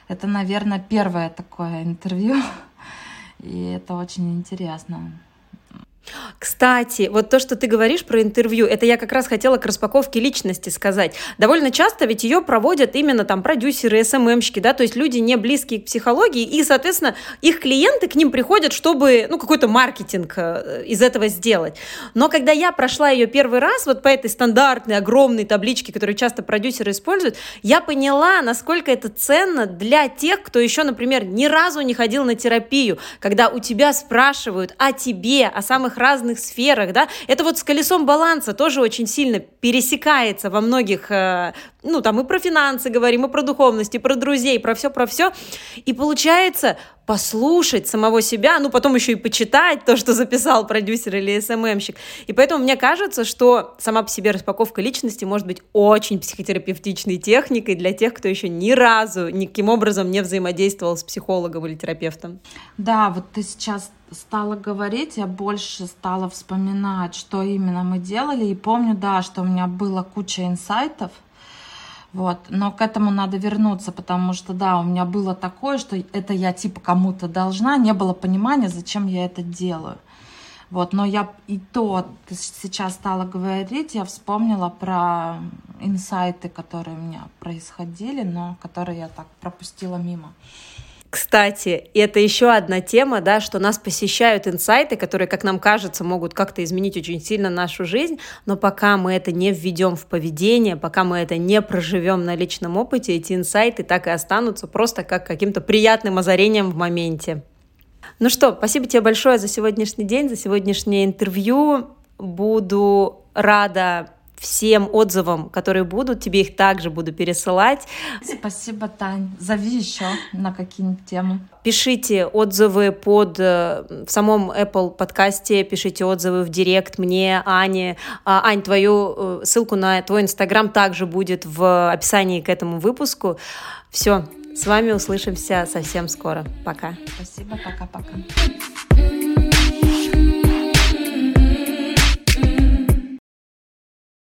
Это, наверное, первое такое интервью, и это очень интересно. Кстати, вот то, что ты говоришь про интервью, это я как раз хотела к распаковке личности сказать. Довольно часто ведь ее проводят именно там продюсеры, СММщики, да, то есть люди не близкие к психологии, и, соответственно, их клиенты к ним приходят, чтобы, ну, какой-то маркетинг э, из этого сделать. Но когда я прошла ее первый раз, вот по этой стандартной, огромной табличке, которую часто продюсеры используют, я поняла, насколько это ценно для тех, кто еще, например, ни разу не ходил на терапию, когда у тебя спрашивают о тебе, о самых разных сферах, да, это вот с колесом баланса тоже очень сильно пересекается во многих, э, ну, там и про финансы говорим, и про духовность, и про друзей, про все, про все, и получается послушать самого себя, ну, потом еще и почитать то, что записал продюсер или СММщик. И поэтому мне кажется, что сама по себе распаковка личности может быть очень психотерапевтичной техникой для тех, кто еще ни разу никаким образом не взаимодействовал с психологом или терапевтом. Да, вот ты сейчас стала говорить, я больше стала вспоминать, что именно мы делали. И помню, да, что у меня было куча инсайтов, вот. Но к этому надо вернуться, потому что, да, у меня было такое, что это я типа кому-то должна, не было понимания, зачем я это делаю. Вот, но я и то, сейчас стала говорить, я вспомнила про инсайты, которые у меня происходили, но которые я так пропустила мимо. Кстати, это еще одна тема, да, что нас посещают инсайты, которые, как нам кажется, могут как-то изменить очень сильно нашу жизнь, но пока мы это не введем в поведение, пока мы это не проживем на личном опыте, эти инсайты так и останутся просто как каким-то приятным озарением в моменте. Ну что, спасибо тебе большое за сегодняшний день, за сегодняшнее интервью. Буду рада всем отзывам, которые будут. Тебе их также буду пересылать. Спасибо, Тань. Зови еще на какие-нибудь темы. Пишите отзывы под э, в самом Apple подкасте, пишите отзывы в директ мне, Ане. А, Ань, твою э, ссылку на твой инстаграм также будет в описании к этому выпуску. Все, с вами услышимся совсем скоро. Пока. Спасибо, пока-пока.